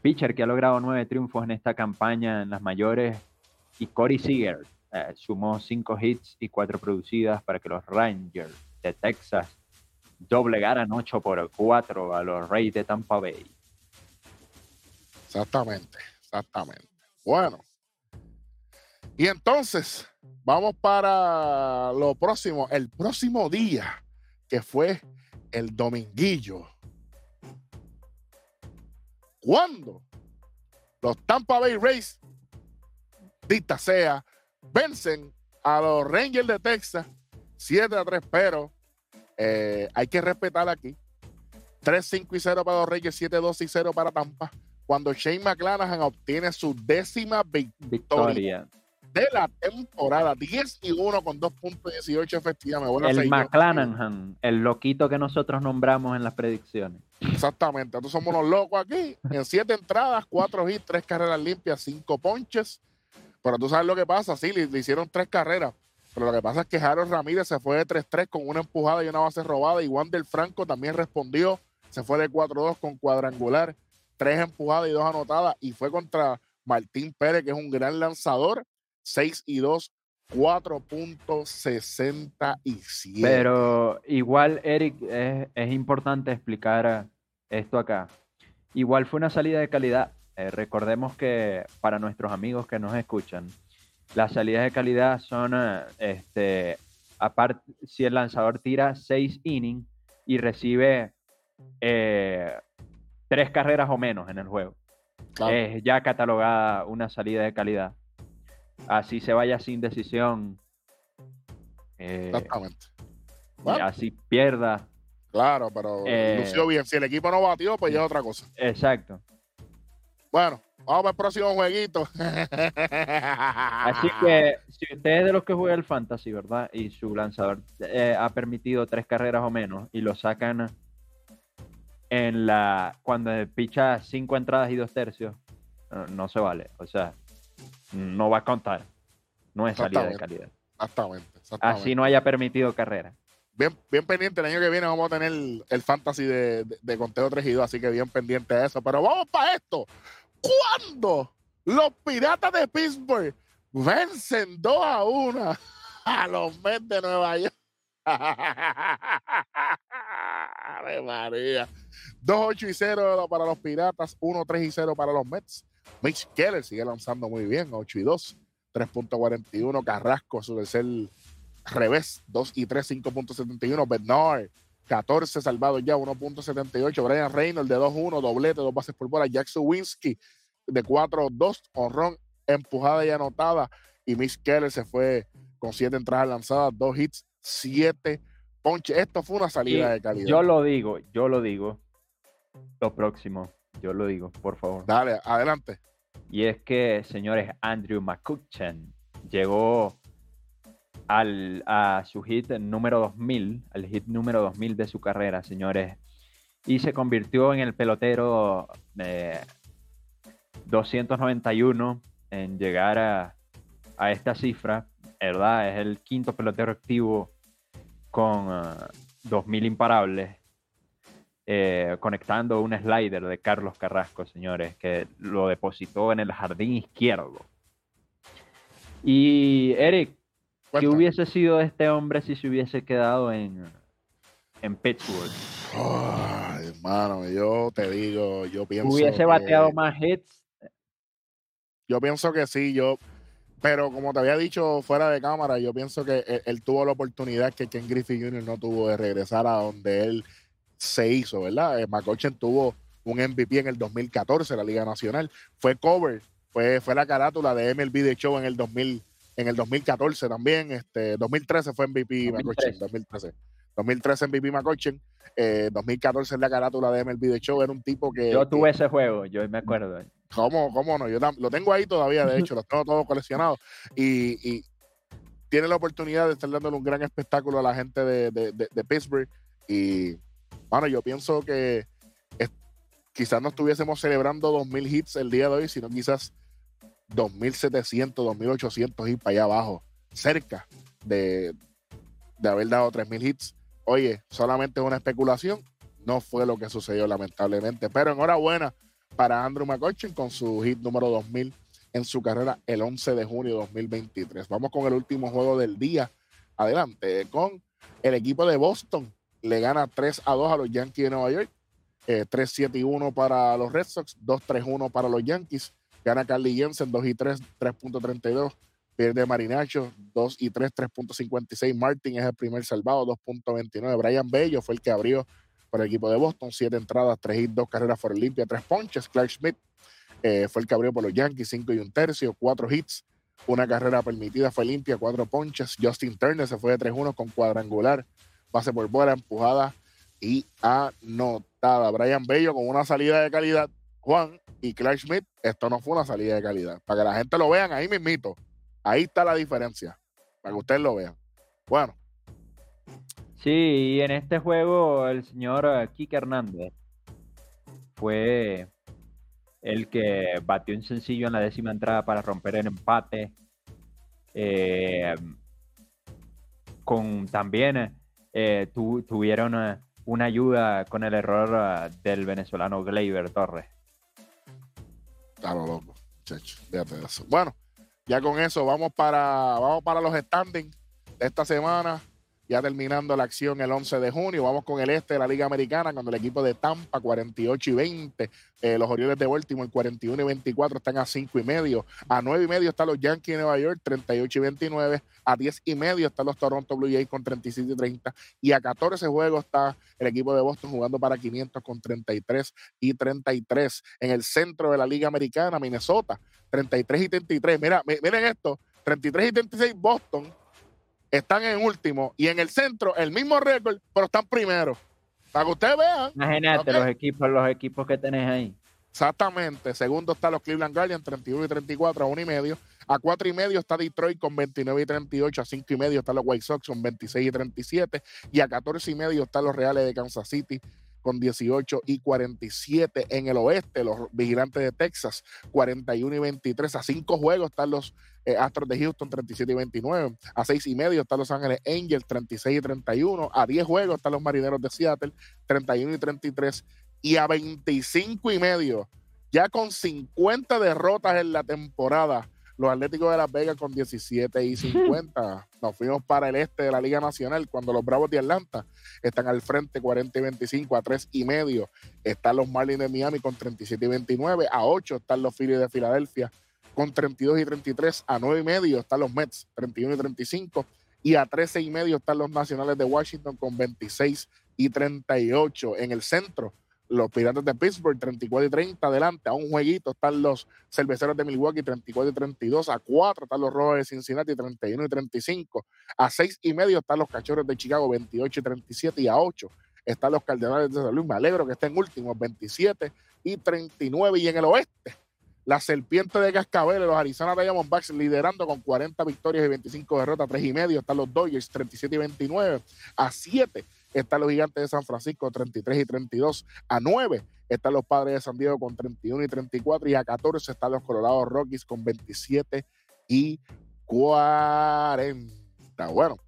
pitcher que ha logrado nueve triunfos en esta campaña en las mayores y Corey Seager eh, sumó cinco hits y cuatro producidas para que los Rangers de Texas doblegaran 8 por 4 a los Rays de Tampa Bay. Exactamente, exactamente. Bueno. Y entonces, vamos para lo próximo, el próximo día, que fue el dominguillo. Cuando los Tampa Bay Rays, dita sea, vencen a los Rangers de Texas 7 a 3, pero eh, hay que respetar aquí. 3, 5 y 0 para los Rangers, 7, 2 y 0 para Tampa cuando Shane McClanahan obtiene su décima victoria Victoria. De la temporada. 10 y 1 con 2.18 efectividad. Me voy a El. McClanahan, el loquito que nosotros nombramos en las predicciones. Exactamente. Nosotros somos unos locos aquí. En 7 entradas, 4 hits, 3 carreras limpias, 5 ponches. Pero tú sabes lo que pasa. Sí, le, le hicieron 3 carreras. Pero lo que pasa es que Harold Ramírez se fue de 3-3 con una empujada y una base robada. Y Wander Franco también respondió. Se fue de 4-2 con cuadrangular. 3 empujadas y 2 anotadas. Y fue contra Martín Pérez, que es un gran lanzador. 6 y 2, 4.67. Pero igual, Eric, es, es importante explicar esto acá. Igual fue una salida de calidad. Eh, recordemos que para nuestros amigos que nos escuchan, las salidas de calidad son, eh, este, aparte, si el lanzador tira 6 innings y recibe eh, tres carreras o menos en el juego, Claro. es ya catalogada una salida de calidad. Así se vaya sin decisión. eh, Exactamente. y así pierda. claro, pero eh, lució bien. Si el equipo no batió, pues ya es otra cosa. Exacto. Bueno, vamos para el próximo jueguito. Así que si usted es de los que juega el fantasy, ¿verdad? Y su lanzador eh, ha permitido tres carreras o menos y lo sacan en la cuando picha cinco entradas y dos tercios, no, no se vale. O sea, no va a contar. No es salida de calidad. Exactamente. exactamente. Así no haya permitido carrera. bien, bien pendiente. El año que viene vamos a tener el, el fantasy de, de, de conteo 3 y 2, así que bien pendiente de eso. Pero vamos para esto. ¿Cuándo los piratas de Pittsburgh vencen 2 a 1 a los Mets de Nueva York? Ave María. 2-8 y 0 para los piratas, 1-3 y 0 para los Mets. Mitch Keller sigue lanzando muy bien, 8 y 2, 3.41. Carrasco, su tercer revés, 2 y 3, 5.71. Bernard, 14 salvados ya, 1.78. Brian Reynolds de 2-1, doblete, dos bases por bola. Jack Suwinski de 4-2, honrón, empujada y anotada. Y Mitch Keller se fue con 7 entradas lanzadas, 2 hits, 7 ponches. Esto fue una salida Y de calidad. Yo lo digo, yo lo digo. Lo próximo, yo lo digo, por favor. Dale, adelante. Y es que, señores, Andrew McCutcheon llegó al, a su hit número 2000, al hit número 2000 de su carrera, señores. Y se convirtió en el pelotero eh, 291 en llegar a, a esta cifra, ¿verdad? Es el quinto pelotero activo con ah, 2000 imparables. Eh, conectando un slider de Carlos Carrasco, señores, que lo depositó en el jardín izquierdo. Y Eric, ¿qué hubiese sido este hombre si se hubiese quedado en, en Pittsburgh? Ay, hermano, yo te digo, yo pienso. ¿Hubiese que- bateado más hits? Yo pienso que sí, yo. Pero como te había dicho fuera de cámara, yo pienso que él, él tuvo la oportunidad que Ken Griffey Jr. no tuvo de regresar a donde él se hizo, ¿verdad? Eh, McCutcheon tuvo un MVP en el 2014 en la Liga Nacional. Fue cover, fue, fue la carátula de MLB The Show en el 2000, en el 2014 también. Este, 2013 fue MVP 2013. McCutcheon, 2013. 2013 MVP McCutcheon, eh, 2014 en la carátula de MLB The Show. Era un tipo que. Yo que- tuve ese juego, yo me acuerdo. ¿Cómo, cómo no? Yo lo tengo ahí todavía, de hecho, los tengo todos coleccionados. Y, y tiene la oportunidad de estar dándole un gran espectáculo a la gente de, de- de- de Pittsburgh. Y, bueno, yo pienso que quizás no estuviésemos celebrando 2.000 hits el día de hoy, sino quizás 2.700, 2.800 hits para allá abajo, cerca de, de haber dado 3.000 hits. Oye, solamente es una especulación, no fue lo que sucedió lamentablemente. Pero enhorabuena para Andrew McCutcheon con su hit número 2000 en su carrera el 11 de junio de 2023. Vamos con el último juego del día. Adelante, con el equipo de Boston. Le gana 3 a 2 a los Yankees de Nueva York. Eh, 3-7 y 1 para los Red Sox. 2-3-1 para los Yankees. Gana Carly Jensen 2 y 3, 3.32. Pierde Marinacho 2 y 3, 3.56. Martin es el primer salvado, 2.29. Brian Bello fue el que abrió para el equipo de Boston, siete entradas, tres hits, dos carreras fueron limpias, tres ponches. Clark Schmidt eh, fue el que abrió por los Yankees, cinco y un tercio, cuatro hits, una carrera permitida fue limpia, cuatro ponches. Justin Turner se fue de 3-1 con cuadrangular, base por bola, empujada y anotada. Brian Bello con una salida de calidad. Juan y Clark Schmidt, esto no fue una salida de calidad. Para que la gente lo vean ahí mismito. Ahí está la diferencia, para que ustedes lo vean. Bueno. Sí, y en este juego el señor eh, Kike Hernández fue el que batió un sencillo en la décima entrada para romper el empate. Eh, con también eh, tuvieron eh, una ayuda con el error del venezolano Gleyber Torres. Claro, loco, chacho, fíjate eso. Bueno, ya con eso vamos para, vamos para los standings de esta semana ya terminando la acción el 11 de junio. Vamos con el este de la Liga Americana, cuando el equipo de Tampa, 48 y 20. Eh, los Orioles de Baltimore, 41 y 24, están a 5 y medio. A 9 y medio están los Yankees de Nueva York, 38 y 29. A 10 y medio están los Toronto Blue Jays con 37 y 30. Y a 14 juegos está el equipo de Boston jugando para 500 con 33 y 33. En el centro de la Liga Americana, Minnesota, 33 y 33. Mira, miren esto, 33 y 36 Boston están en último y en el centro el mismo récord, pero están primero. Para que ustedes vean. Imagínate los equipos, los equipos que tenés ahí. Exactamente. Segundo está los Cleveland Guardians, 31 y 34 a 1 y medio. A 4 y medio está Detroit con 29 y 38. A 5 y medio están los White Sox con 26 y 37. Y a 14 y medio están los Reales de Kansas City con 18 y 47 en el oeste, los vigilantes de Texas 41 y 23, a 5 juegos están los eh, Astros de Houston 37 y 29, a 6 y medio están Los Ángeles Angels 36 y 31, a 10 juegos están los Marineros de Seattle 31 y 33 y a 25 y medio, ya con 50 derrotas en la temporada los Atléticos de Las Vegas con 17 y 50. Nos fuimos para el este de la Liga Nacional cuando los Bravos de Atlanta están al frente 40 y 25 a 3 y medio. Están los Marlins de Miami con 37 y 29. A 8 están los Phillies de Filadelfia con 32 y 33. A 9 y medio están los Mets 31 y 35. Y a 13 y medio están los Nacionales de Washington con 26 y 38. En el centro los Piratas de Pittsburgh 34 y 30 adelante, a un jueguito están los Cerveceros de Milwaukee 34 y 32, a 4 están los Rojos de Cincinnati 31 y 35, a 6 y medio están los Cachorros de Chicago 28 y 37 y a 8 están los Cardenales de San Luis, me alegro que estén últimos 27 y 39 y en el oeste la serpiente de Cascabel, los Arizona Diamondbacks liderando con 40 victorias y 25 derrotas, 3 y medio están los Dodgers 37 y 29, a 7 están los Gigantes de San Francisco 33 y 32. A 9 están los Padres de San Diego con 31 y 34. Y a 14 están los Colorado Rockies con 27 y 40. Bueno,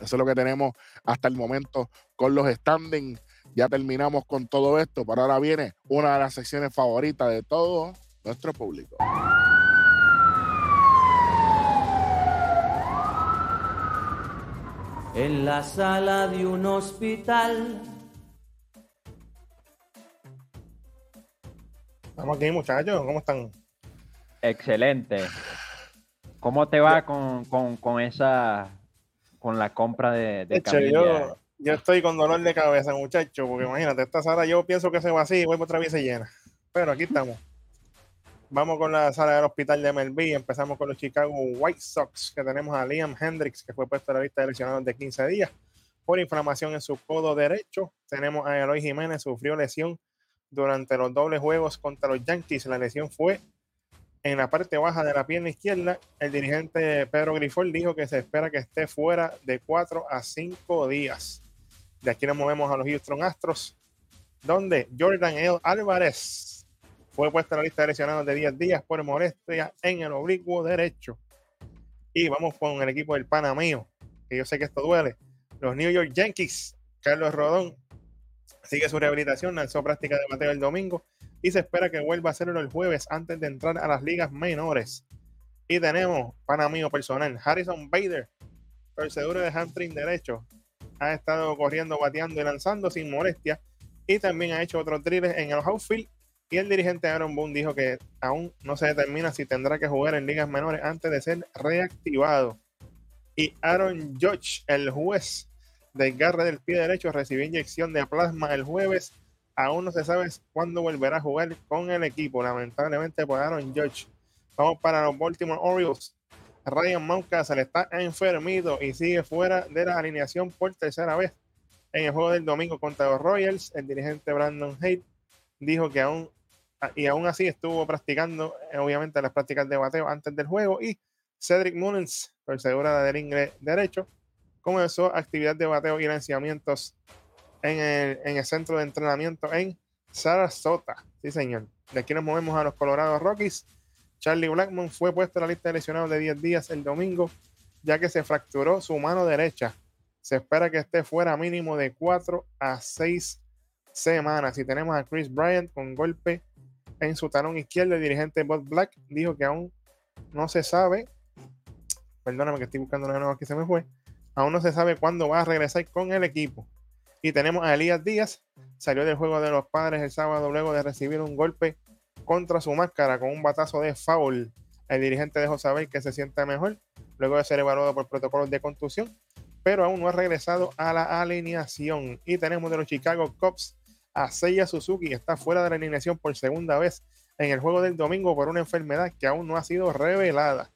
eso es lo que tenemos hasta el momento con los standings. Ya terminamos con todo esto, pero ahora viene una de las secciones favoritas de todo nuestro público. en la sala de un hospital. Estamos aquí, muchachos, ¿cómo están? Excelente. ¿Cómo te va con, esa, con la compra de, de yo, yo, estoy con dolor de cabeza, muchachos, porque imagínate, esta sala yo pienso que se va así y vuelvo otra vez se llena. Pero aquí estamos. Vamos con la sala del hospital de MLB. Empezamos con los Chicago White Sox, que tenemos a Liam Hendricks, que fue puesto a la lista de lesionados de 15 días por inflamación en su codo derecho. Tenemos a Eloy Jiménez, sufrió lesión durante los dobles juegos contra los Yankees. La lesión fue en la parte baja de la pierna izquierda. El dirigente Pedro Grifol dijo que se espera que esté fuera de 4 a 5 días. De aquí nos movemos a los Houston Astros, donde Jordan L. Álvarez fue puesta en la lista de lesionados de 10 días por molestia en el oblicuo derecho. Y vamos con el equipo del Panamío, que yo sé que esto duele. Los New York Yankees, Carlos Rodón, sigue su rehabilitación, lanzó práctica de bateo el domingo y se espera que vuelva a hacerlo el jueves antes de entrar a las ligas menores. Y tenemos Panamío personal, Harrison Bader, torcedura de hamstring derecho, ha estado corriendo, bateando y lanzando sin molestia y también ha hecho otros drills en el outfield y el dirigente Aaron Boone dijo que aún no se determina si tendrá que jugar en ligas menores antes de ser reactivado. Y Aaron Judge, el juez del garre del pie derecho, recibió inyección de plasma el jueves. Aún no se sabe cuándo volverá a jugar con el equipo, lamentablemente por Aaron Judge. Vamos para los Baltimore Orioles. Ryan Mountcastle está enfermido y sigue fuera de la alineación por tercera vez. En el juego del domingo contra los Royals, el dirigente Brandon Haidt dijo que aún, y aún así estuvo practicando, eh, obviamente, las prácticas de bateo antes del juego y Cedric Mullins, torcedura del inglés derecho, comenzó actividad de bateo y lanzamientos en el, en el centro de entrenamiento en Sarasota. Sí, señor. De aquí nos movemos a los Colorado Rockies. Charlie Blackmon fue puesto en la lista de lesionados de 10 días el domingo, ya que se fracturó su mano derecha. Se espera que esté fuera mínimo de 4 a 6 semanas. Y tenemos a Chris Bryant con golpe en su talón izquierdo. El dirigente Bob Black dijo que aún no se sabe. Perdóname que estoy buscando una nueva que se me fue. Aún no se sabe cuándo va a regresar con el equipo. Y tenemos a Elías Díaz, salió del juego de los padres el sábado luego de recibir un golpe contra su máscara con un batazo de foul. El dirigente dejó saber que se siente mejor luego de ser evaluado por protocolos de contusión, pero aún no ha regresado a la alineación. Y tenemos de los Chicago Cubs a Seiya Suzuki, está fuera de la alineación por segunda vez en el juego del domingo por una enfermedad que aún no ha sido revelada.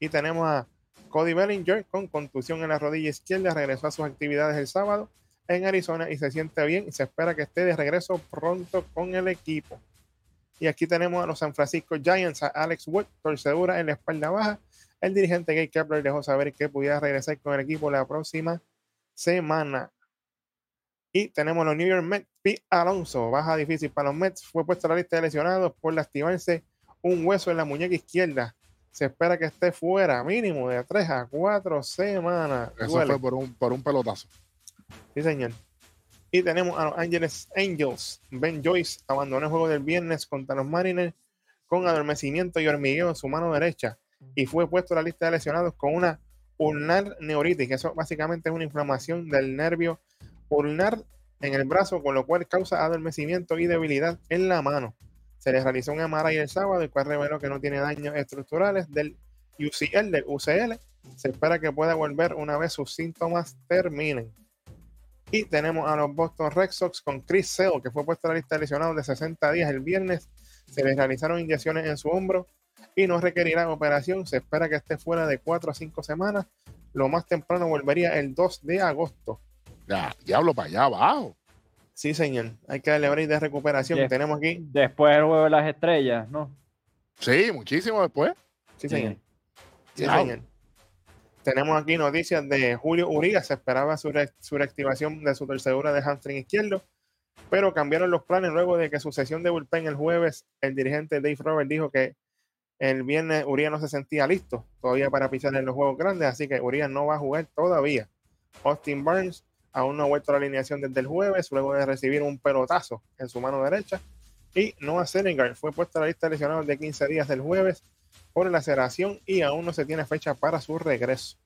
Y tenemos a Cody Bellinger con contusión en la rodilla izquierda, regresó a sus actividades el sábado en Arizona y se siente bien y se espera que esté de regreso pronto con el equipo. Y aquí tenemos a los San Francisco Giants, a Alex Wood, torcedura en la espalda baja. El dirigente Gay Kepler dejó saber que pudiera regresar con el equipo la próxima semana. Y tenemos los New York Mets, Pete Alonso, baja difícil para los Mets, fue puesto a la lista de lesionados por lastimarse un hueso en la muñeca izquierda. Se espera que esté fuera mínimo de 3 a 4 semanas. Eso fue por un, por un pelotazo. Sí, señor. Y tenemos a los Angeles Angels. Ben Joyce abandonó el juego del viernes contra los Mariners con adormecimiento y hormigueo en su mano derecha y fue puesto a la lista de lesionados con una ulnar neuritis, que eso básicamente es una inflamación del nervio ulnar en el brazo, con lo cual causa adormecimiento y debilidad en la mano. Se le realizó un MRI el sábado, el cual reveló que no tiene daños estructurales del UCL, del UCL. Se espera que pueda volver una vez sus síntomas terminen. Y tenemos a los Boston Red Sox con Chris Sale, que fue puesto a la lista de lesionados de 60 días el viernes. Se le realizaron inyecciones en su hombro y no requerirá operación. Se espera que esté fuera de 4 a 5 semanas. Lo más temprano volvería el 2 de agosto. Ya, diablo, para allá abajo. Sí, señor. Hay que darle break de recuperación. Yes. Tenemos aquí. Después del juego de las estrellas, ¿no? Sí, muchísimo después. Sí, señor. Sí, señor. Tenemos aquí noticias de Julio Urias. Se esperaba su, re- su reactivación de su torcedura de hamstring izquierdo, pero cambiaron los planes luego de que su sesión de bullpen el jueves, el dirigente Dave Robert dijo que el viernes Urias no se sentía listo todavía para pisar en los juegos grandes, así que Urias no va a jugar todavía. Austin Burns aún no ha vuelto a la alineación desde el jueves, luego de recibir un pelotazo en su mano derecha. Y Noah Senninger fue puesto a la lista de lesionados de 15 días del jueves por laceración y aún no se tiene fecha para su regreso.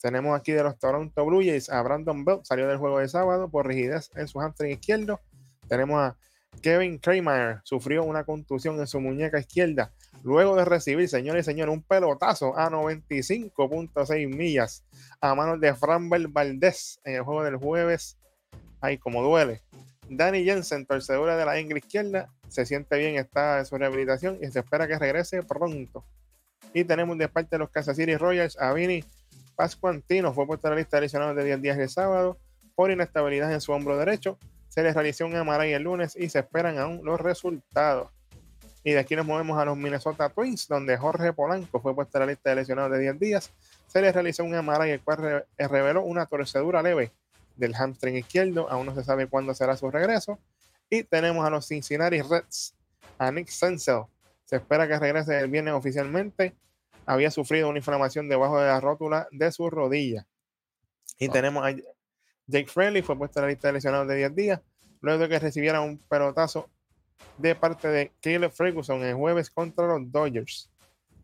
Tenemos aquí de los Toronto Blue Jays a Brandon Belt, salió del juego de sábado por rigidez en su hamstring izquierdo. Tenemos a Kevin Kramer, sufrió una contusión en su muñeca izquierda luego de recibir, señores y señores, un pelotazo a 95.6 millas a manos de Framber Valdez en el juego del jueves. Ay, como duele. Danny Jensen, torcedura de la ingle izquierda, se siente bien, está en su rehabilitación y se espera que regrese pronto. Y tenemos de parte de los Kansas City Royals a Vinny Pascuantino, fue puesto a la lista de lesionados de 10 días sábado por inestabilidad en su hombro derecho. Se les realizó un MRI el lunes y se esperan aún los resultados. Y de aquí nos movemos a los Minnesota Twins, donde Jorge Polanco fue puesto a la lista de lesionados de 10 días. Se les realizó un MRI el cual eh, reveló una torcedura leve del hamstring izquierdo. Aún no se sabe cuándo será su regreso. Y tenemos a los Cincinnati Reds, a Nick Senzel. Se espera que regrese el viernes oficialmente. Había sufrido una inflamación debajo de la rótula de su rodilla. Y Ah. tenemos a Jake Fraley, fue puesto a la lista de lesionados de 10 días, luego de que recibiera un pelotazo de parte de Caleb Ferguson el jueves contra los Dodgers.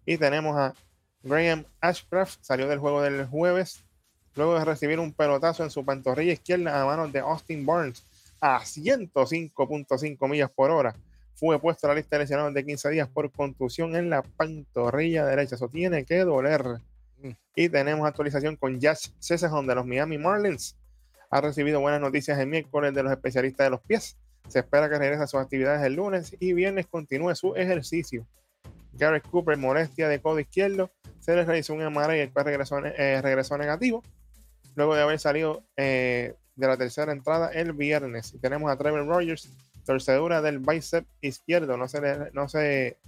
Y tenemos a Graham Ashcraft, salió del juego del jueves, luego de recibir un pelotazo en su pantorrilla izquierda a manos de Austin Barnes a 105.5 millas por hora. Fue puesto a la lista de lesionados de 15 días por contusión en la pantorrilla derecha. Eso tiene que doler. Mm. Y tenemos actualización con Josh Sesson de los Miami Marlins. Ha recibido buenas noticias el miércoles de los especialistas de los pies. Se espera que regrese a sus actividades el lunes y viernes continúe su ejercicio. Garrett Cooper, molestia de codo izquierdo. Se le realizó un MRI y el cual regresó, eh, regresó negativo. Luego de haber salido eh, de la tercera entrada el viernes. Tenemos a Trevor Rogers, torcedura del bíceps izquierdo. No se, no se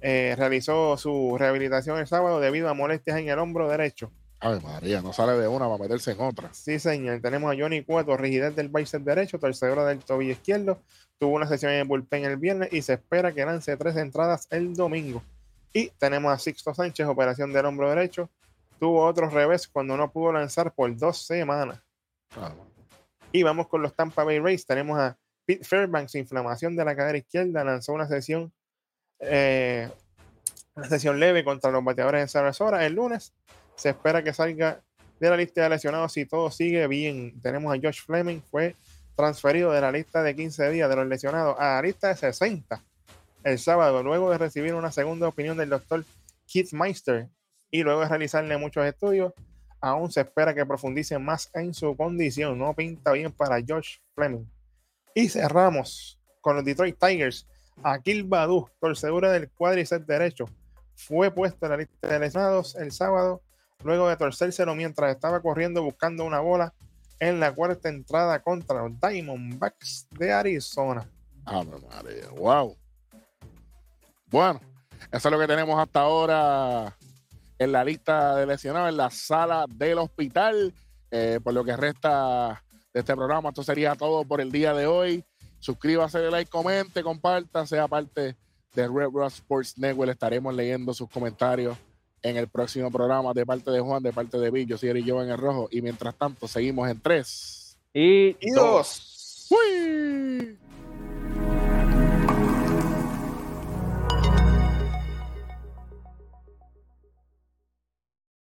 eh, realizó su rehabilitación el sábado debido a molestias en el hombro derecho. Ay, María, no sale de una para meterse en otra. Sí, señor. Tenemos a Johnny Cueto, rigidez del bíceps derecho, torcedura del tobillo izquierdo. Tuvo una sesión en el bullpen el viernes y se espera que lance tres entradas el domingo. Y tenemos a Sixto Sánchez, operación del hombro derecho. Tuvo otro revés cuando no pudo lanzar por dos semanas. Ah, Y vamos con los Tampa Bay Rays. Tenemos a Pete Fairbanks, inflamación de la cadera izquierda. Lanzó una sesión, eh, una sesión leve contra los bateadores en Sarasota el lunes. Se espera que salga de la lista de lesionados si todo sigue bien. Tenemos a Josh Fleming, fue transferido de la lista de 15 días de los lesionados a la lista de 60 el sábado, luego de recibir una segunda opinión del doctor Keith Meister y luego de realizarle muchos estudios, aún se espera que profundice más en su condición. No pinta bien para Josh Fleming. Y cerramos con los Detroit Tigers. Akil Badu, torcedura del cuádriceps derecho, fue puesto en la lista de lesionados el sábado luego de torcérselo mientras estaba corriendo buscando una bola en la cuarta entrada contra los Diamondbacks de Arizona. Ave María, wow. Bueno, eso es lo que tenemos hasta ahora en la lista de lesionados en la sala del hospital. Eh, por lo que resta de este programa, esto sería todo por el día de hoy. Suscríbase, dé like, comente, comparta, sea parte de Red Rock Sports Network. Estaremos leyendo sus comentarios en el próximo programa de parte de Juan, de parte de Bill. Yo soy Eric Joe en el rojo. Y mientras tanto, seguimos en tres. Y Y dos. dos. ¡Uy!